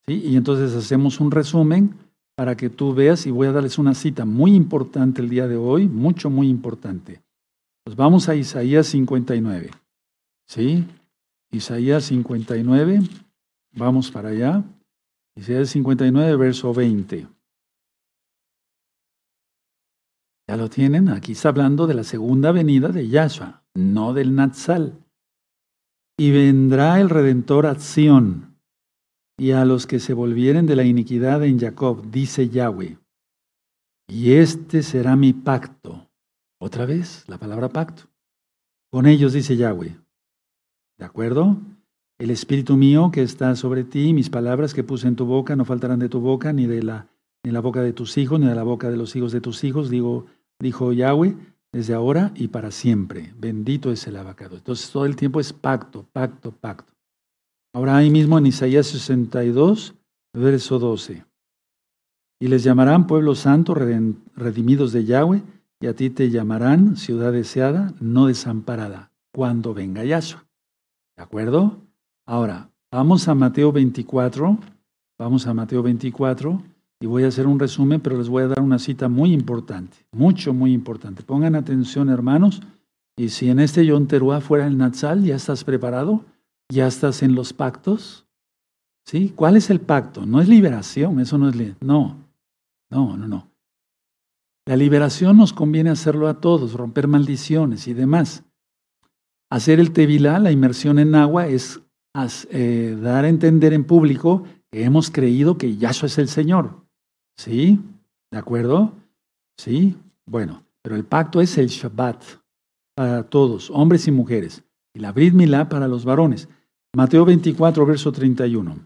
Y entonces hacemos un resumen para que tú veas y voy a darles una cita muy importante el día de hoy, mucho, muy importante. Pues vamos a Isaías 59. ¿Sí? Isaías 59, vamos para allá. Isaías 59, verso 20. ¿Ya lo tienen? Aquí está hablando de la segunda venida de Yahshua, no del Natsal. Y vendrá el Redentor a Sión y a los que se volvieren de la iniquidad en Jacob, dice Yahweh. Y este será mi pacto. Otra vez, la palabra pacto. Con ellos, dice Yahweh. ¿De acuerdo? El espíritu mío que está sobre ti, mis palabras que puse en tu boca, no faltarán de tu boca, ni de la, ni la boca de tus hijos, ni de la boca de los hijos de tus hijos, digo, dijo Yahweh, desde ahora y para siempre. Bendito es el abacado. Entonces todo el tiempo es pacto, pacto, pacto. Ahora ahí mismo en Isaías 62, verso 12. Y les llamarán pueblo santo, redimidos de Yahweh, y a ti te llamarán ciudad deseada, no desamparada, cuando venga Yahshua. ¿De acuerdo? Ahora, vamos a Mateo 24, vamos a Mateo 24, y voy a hacer un resumen, pero les voy a dar una cita muy importante, mucho, muy importante. Pongan atención, hermanos, y si en este Yom Teruah fuera el Natsal, ¿ya estás preparado? ¿Ya estás en los pactos? ¿Sí? ¿Cuál es el pacto? No es liberación, eso no es... no, no, no, no. La liberación nos conviene hacerlo a todos, romper maldiciones y demás. Hacer el tevilá, la inmersión en agua, es eh, dar a entender en público que hemos creído que Yahshua es el Señor. ¿Sí? ¿De acuerdo? Sí. Bueno, pero el pacto es el Shabbat para todos, hombres y mujeres, y la Brit Milá para los varones. Mateo 24, verso 31.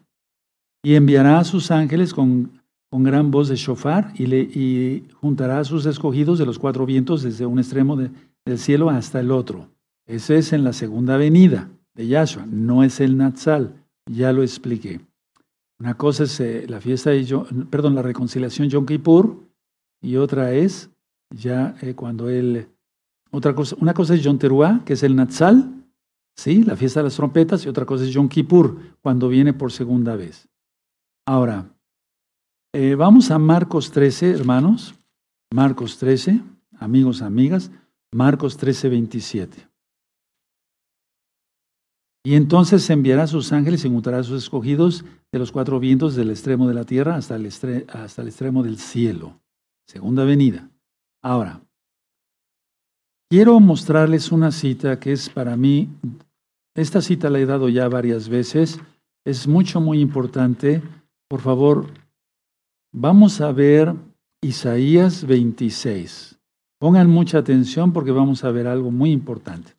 Y enviará a sus ángeles con, con gran voz de shofar y, le, juntará a sus escogidos de los cuatro vientos desde un extremo del cielo hasta el otro. Ese es en la segunda venida de Yahshua, no es el Natsal, ya lo expliqué. Una cosa es eh, la fiesta de, perdón, la reconciliación Yom Kippur y otra es ya eh, cuando él, otra cosa, una cosa es Yom que es el Natsal, ¿sí? La fiesta de las trompetas y otra cosa es Yom Kippur, cuando viene por segunda vez. Ahora, eh, vamos a Marcos 13, hermanos. Marcos 13, amigos, amigas. Marcos 13, 27. Y entonces enviará a sus ángeles y juntará a sus escogidos de los cuatro vientos del extremo de la tierra hasta el, hasta el extremo del cielo. Segunda venida. Ahora, quiero mostrarles una cita que es para mí esta cita la he dado ya varias veces. Es mucho, muy importante. Por favor, vamos a ver Isaías 26. Pongan mucha atención porque vamos a ver algo muy importante.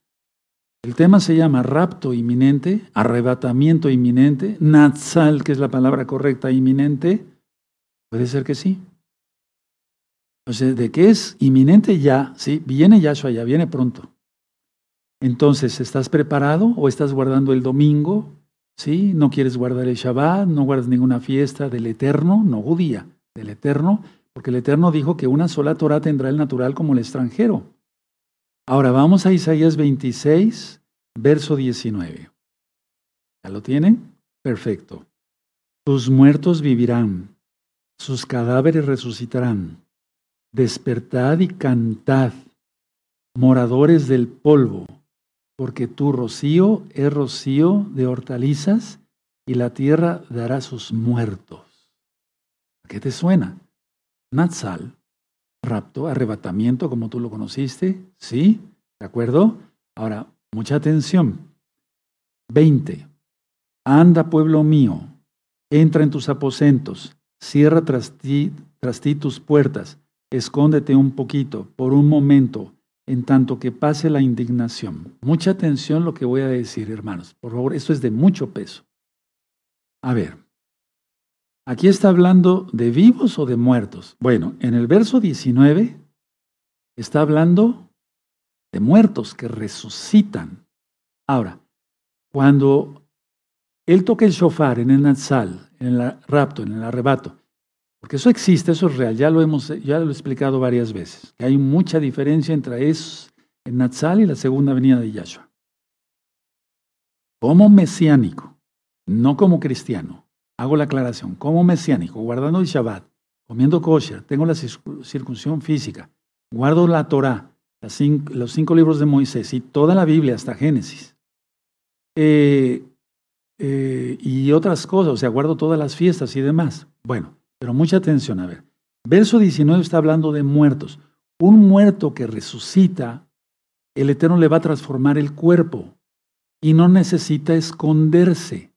El tema se llama rapto inminente, arrebatamiento inminente, natsal, que es la palabra correcta, inminente. Puede ser que sí. O sea, de qué es inminente ya, sí, viene Yahshua ya, viene pronto. Entonces, ¿estás preparado o estás guardando el domingo? ¿Sí? ¿No quieres guardar el Shabbat? ¿No guardas ninguna fiesta del Eterno? No judía, del Eterno. porque el Eterno dijo que una sola Torah tendrá el natural como el extranjero. Ahora vamos a Isaías 26, verso 19. ¿Ya lo tienen? Perfecto. Tus muertos vivirán, sus cadáveres resucitarán. Despertad y cantad, moradores del polvo, porque tu rocío es rocío de hortalizas y la tierra dará sus muertos. ¿A qué te suena? Natsal, rapto, arrebatamiento, como tú lo conociste, ¿sí? ¿De acuerdo? Ahora, mucha atención. 20. Anda, pueblo mío, entra en tus aposentos, cierra tras ti, tras ti tus puertas, escóndete un poquito, por un momento, en tanto que pase la indignación. Mucha atención lo que voy a decir, hermanos. Por favor, esto es de mucho peso. A ver, Aquí está hablando de vivos o de muertos. Bueno, en el verso 19 está hablando de muertos que resucitan. Ahora, cuando él toca el shofar en el Natsal, en el rapto, en el arrebato, porque eso existe, eso es real, ya lo hemos ya lo he explicado varias veces, que hay mucha diferencia entre eso, el Natsal y la segunda venida de Yahshua. Como mesiánico, no como cristiano, hago la aclaración, como mesiánico, guardando el Shabbat, comiendo kosher, tengo la circuncisión física, guardo la Torah, los cinco libros de Moisés y toda la Biblia hasta Génesis, eh, eh, y otras cosas, o sea, guardo todas las fiestas y demás. Bueno, pero mucha atención, a ver. Verso 19 está hablando de muertos. Un muerto que resucita, el Eterno le va a transformar el cuerpo y no necesita esconderse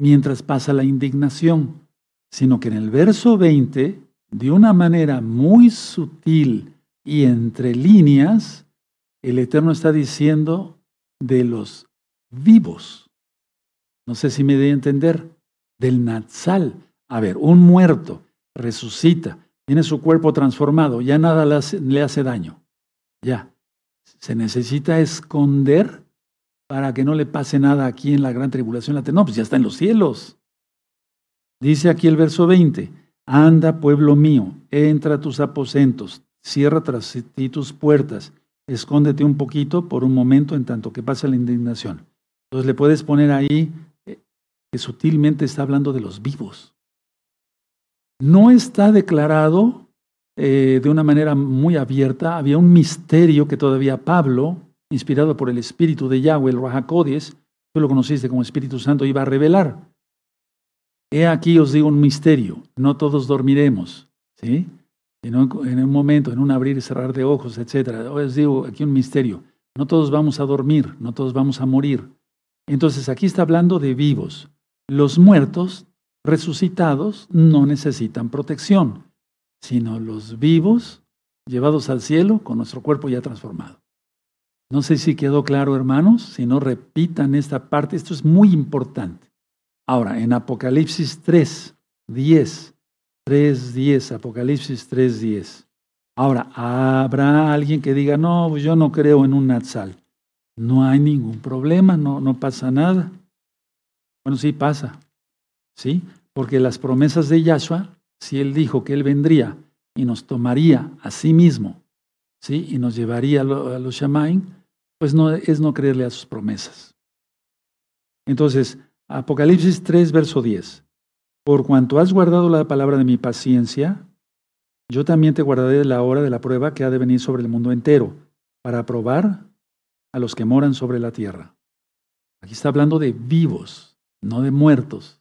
mientras pasa la indignación, sino que en el verso 20, de una manera muy sutil y entre líneas, el Eterno está diciendo de los vivos. No sé si me debe entender, del Natsal. A ver, un muerto resucita, tiene su cuerpo transformado, ya nada le hace, daño. Ya. Se necesita esconder para que no le pase nada aquí en la gran tribulación. No, pues ya está en los cielos. Dice aquí el verso 20, anda pueblo mío, entra a tus aposentos, cierra tras ti tus puertas, escóndete un poquito por un momento en tanto que pasa la indignación. Entonces le puedes poner ahí eh, que sutilmente está hablando de los vivos. No está declarado eh, de una manera muy abierta, había un misterio que todavía Pablo inspirado por el Espíritu de Yahweh, el Rahakodis, tú lo conociste como Espíritu Santo, iba a revelar. He aquí os digo un misterio, no todos dormiremos, ¿sí? En un, momento, en un abrir y cerrar de ojos, etc. Os digo aquí un misterio, no todos vamos a dormir, no todos vamos a morir. Entonces aquí está hablando de vivos. Los muertos, resucitados, no necesitan protección, sino los vivos, llevados al cielo con nuestro cuerpo ya transformado. No sé si quedó claro, hermanos, si no repitan esta parte, esto es muy importante. Ahora, en Apocalipsis 3, 10, 3, 10, Apocalipsis 3, 10. Ahora, ¿habrá alguien que diga, no, pues yo no creo en un Natsal? No hay ningún problema, no, no pasa nada. Bueno, sí pasa, ¿sí? Porque las promesas de Yahshua, si Él dijo que Él vendría y nos tomaría a sí mismo, ¿sí? Y nos llevaría a los Shamaim, pues no es no creerle a sus promesas. Entonces, Apocalipsis 3, verso 10. Por cuanto has guardado la palabra de mi paciencia, yo también te guardaré la hora de la prueba que ha de venir sobre el mundo entero, para probar a los que moran sobre la tierra. Aquí está hablando de vivos, no de muertos.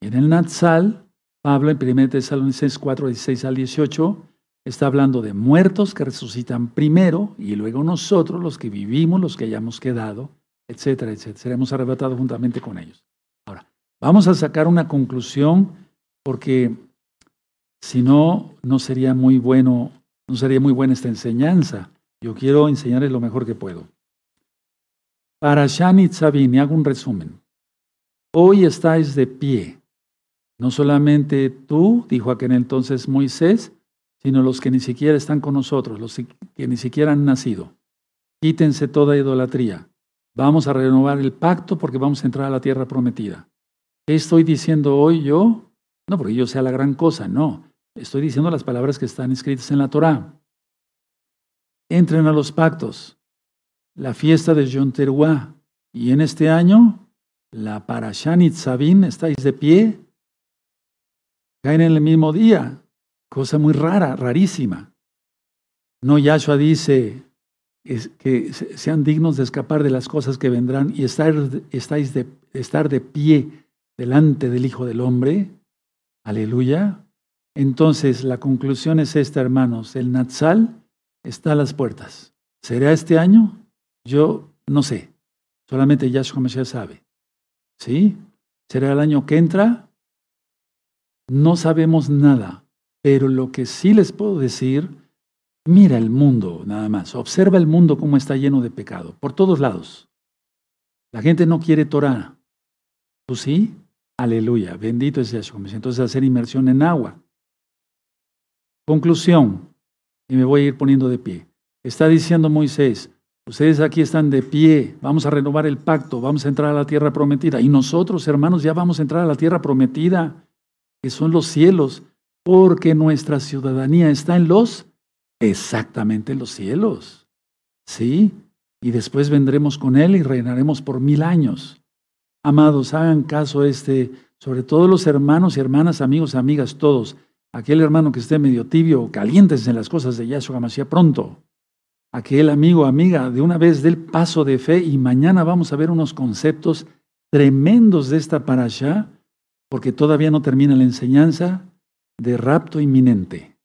Y en el Natsal, Pablo en 1 Tesalonicenses 4, 16 al 18, Está hablando de muertos que resucitan primero y luego nosotros, los que vivimos, los que hayamos quedado, etcétera, etcétera. Seremos arrebatados juntamente con ellos. Ahora, vamos a sacar una conclusión porque si no, no sería muy bueno, no sería muy buena esta enseñanza. Yo quiero enseñarles lo mejor que puedo. Para Shanit Sabine, hago un resumen. Hoy estáis de pie. No solamente tú, dijo aquel entonces Moisés, sino los que ni siquiera están con nosotros, los que ni siquiera han nacido. Quítense toda idolatría. Vamos a renovar el pacto porque vamos a entrar a la tierra prometida. ¿Qué estoy diciendo hoy yo? No porque yo sea la gran cosa, no. Estoy diciendo las palabras que están escritas en la Torá. Entren a los pactos. La fiesta de Yom Teruah. Y en este año, la Parashanit Sabin, estáis de pie. Caen en el mismo día. Cosa muy rara, rarísima. No, Yahshua dice que sean dignos de escapar de las cosas que vendrán y estar, estáis de, estar de pie delante del Hijo del Hombre. Aleluya. Entonces, la conclusión es esta, hermanos. El Natsal está a las puertas. ¿Será este año? Yo no sé. Solamente Yahshua Mashiach sabe. ¿Sí? ¿Será el año que entra? No sabemos nada. Pero lo que sí les puedo decir, mira el mundo nada más. Observa el mundo cómo está lleno de pecado. Por todos lados. La gente no quiere Torah. ¿Tú sí? Aleluya. Bendito es Yahshua. Entonces hacer inmersión en agua. Conclusión, y me voy a ir poniendo de pie. Está diciendo Moisés, ustedes aquí están de pie, vamos a renovar el pacto, vamos a entrar a la tierra prometida. Y nosotros, hermanos, ya vamos a entrar a la tierra prometida, que son los cielos, porque nuestra ciudadanía está en los, exactamente en los cielos. ¿Sí? Y después vendremos con Él y reinaremos por mil años. Amados, hagan caso a este, sobre todo los hermanos y hermanas, amigos, amigas, todos aquel hermano que esté medio tibio calientes en las cosas de Yahshua Mashiach pronto. Aquel amigo amiga, de una vez del paso de fe y mañana vamos a ver unos conceptos tremendos de esta parasha, porque todavía no termina la enseñanza de rapto inminente.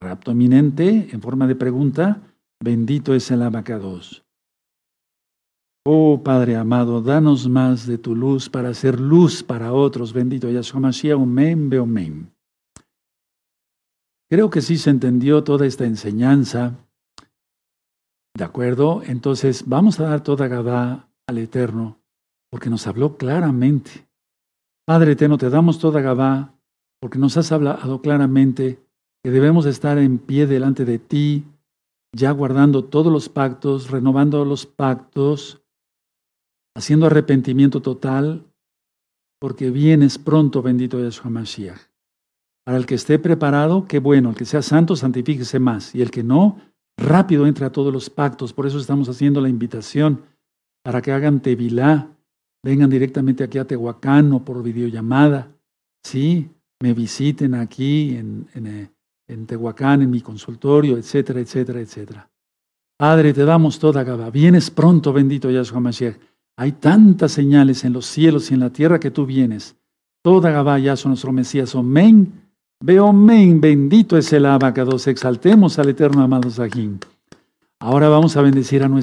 Rapto inminente, en forma de pregunta, bendito es el abacados. Oh Padre amado, danos más de tu luz para hacer luz para otros. Bendito Yahshua Mashiach, Omen, Beomen. Creo que sí se entendió toda esta enseñanza. ¿De acuerdo? Entonces vamos a dar toda Gabá al Eterno, porque nos habló claramente. Padre Eterno, te damos toda Gabá, porque nos has hablado claramente que debemos estar en pie delante de ti, ya guardando todos los pactos, renovando los pactos, haciendo arrepentimiento total, porque vienes pronto, bendito Yeshua Mashiach. Para el que esté preparado, qué bueno, el que sea santo, santifíquese más. Y el que no, rápido entre a todos los pactos. Por eso estamos haciendo la invitación para que hagan tevilá, vengan directamente aquí a Tehuacán o por videollamada. Sí, me visiten aquí en, en, eh, en Tehuacán, en mi consultorio, etcétera, etcétera, etcétera. Padre, te damos toda Gaba. Vienes pronto, bendito Yahshua Mashiach. Hay tantas señales en los cielos y en la tierra que tú vienes. Toda Gabá, Yahshua nuestro Mesías. Amén. Veo men, bendito es el abacados, exaltemos al eterno amado Sajín. Ahora vamos a bendecir a nuestra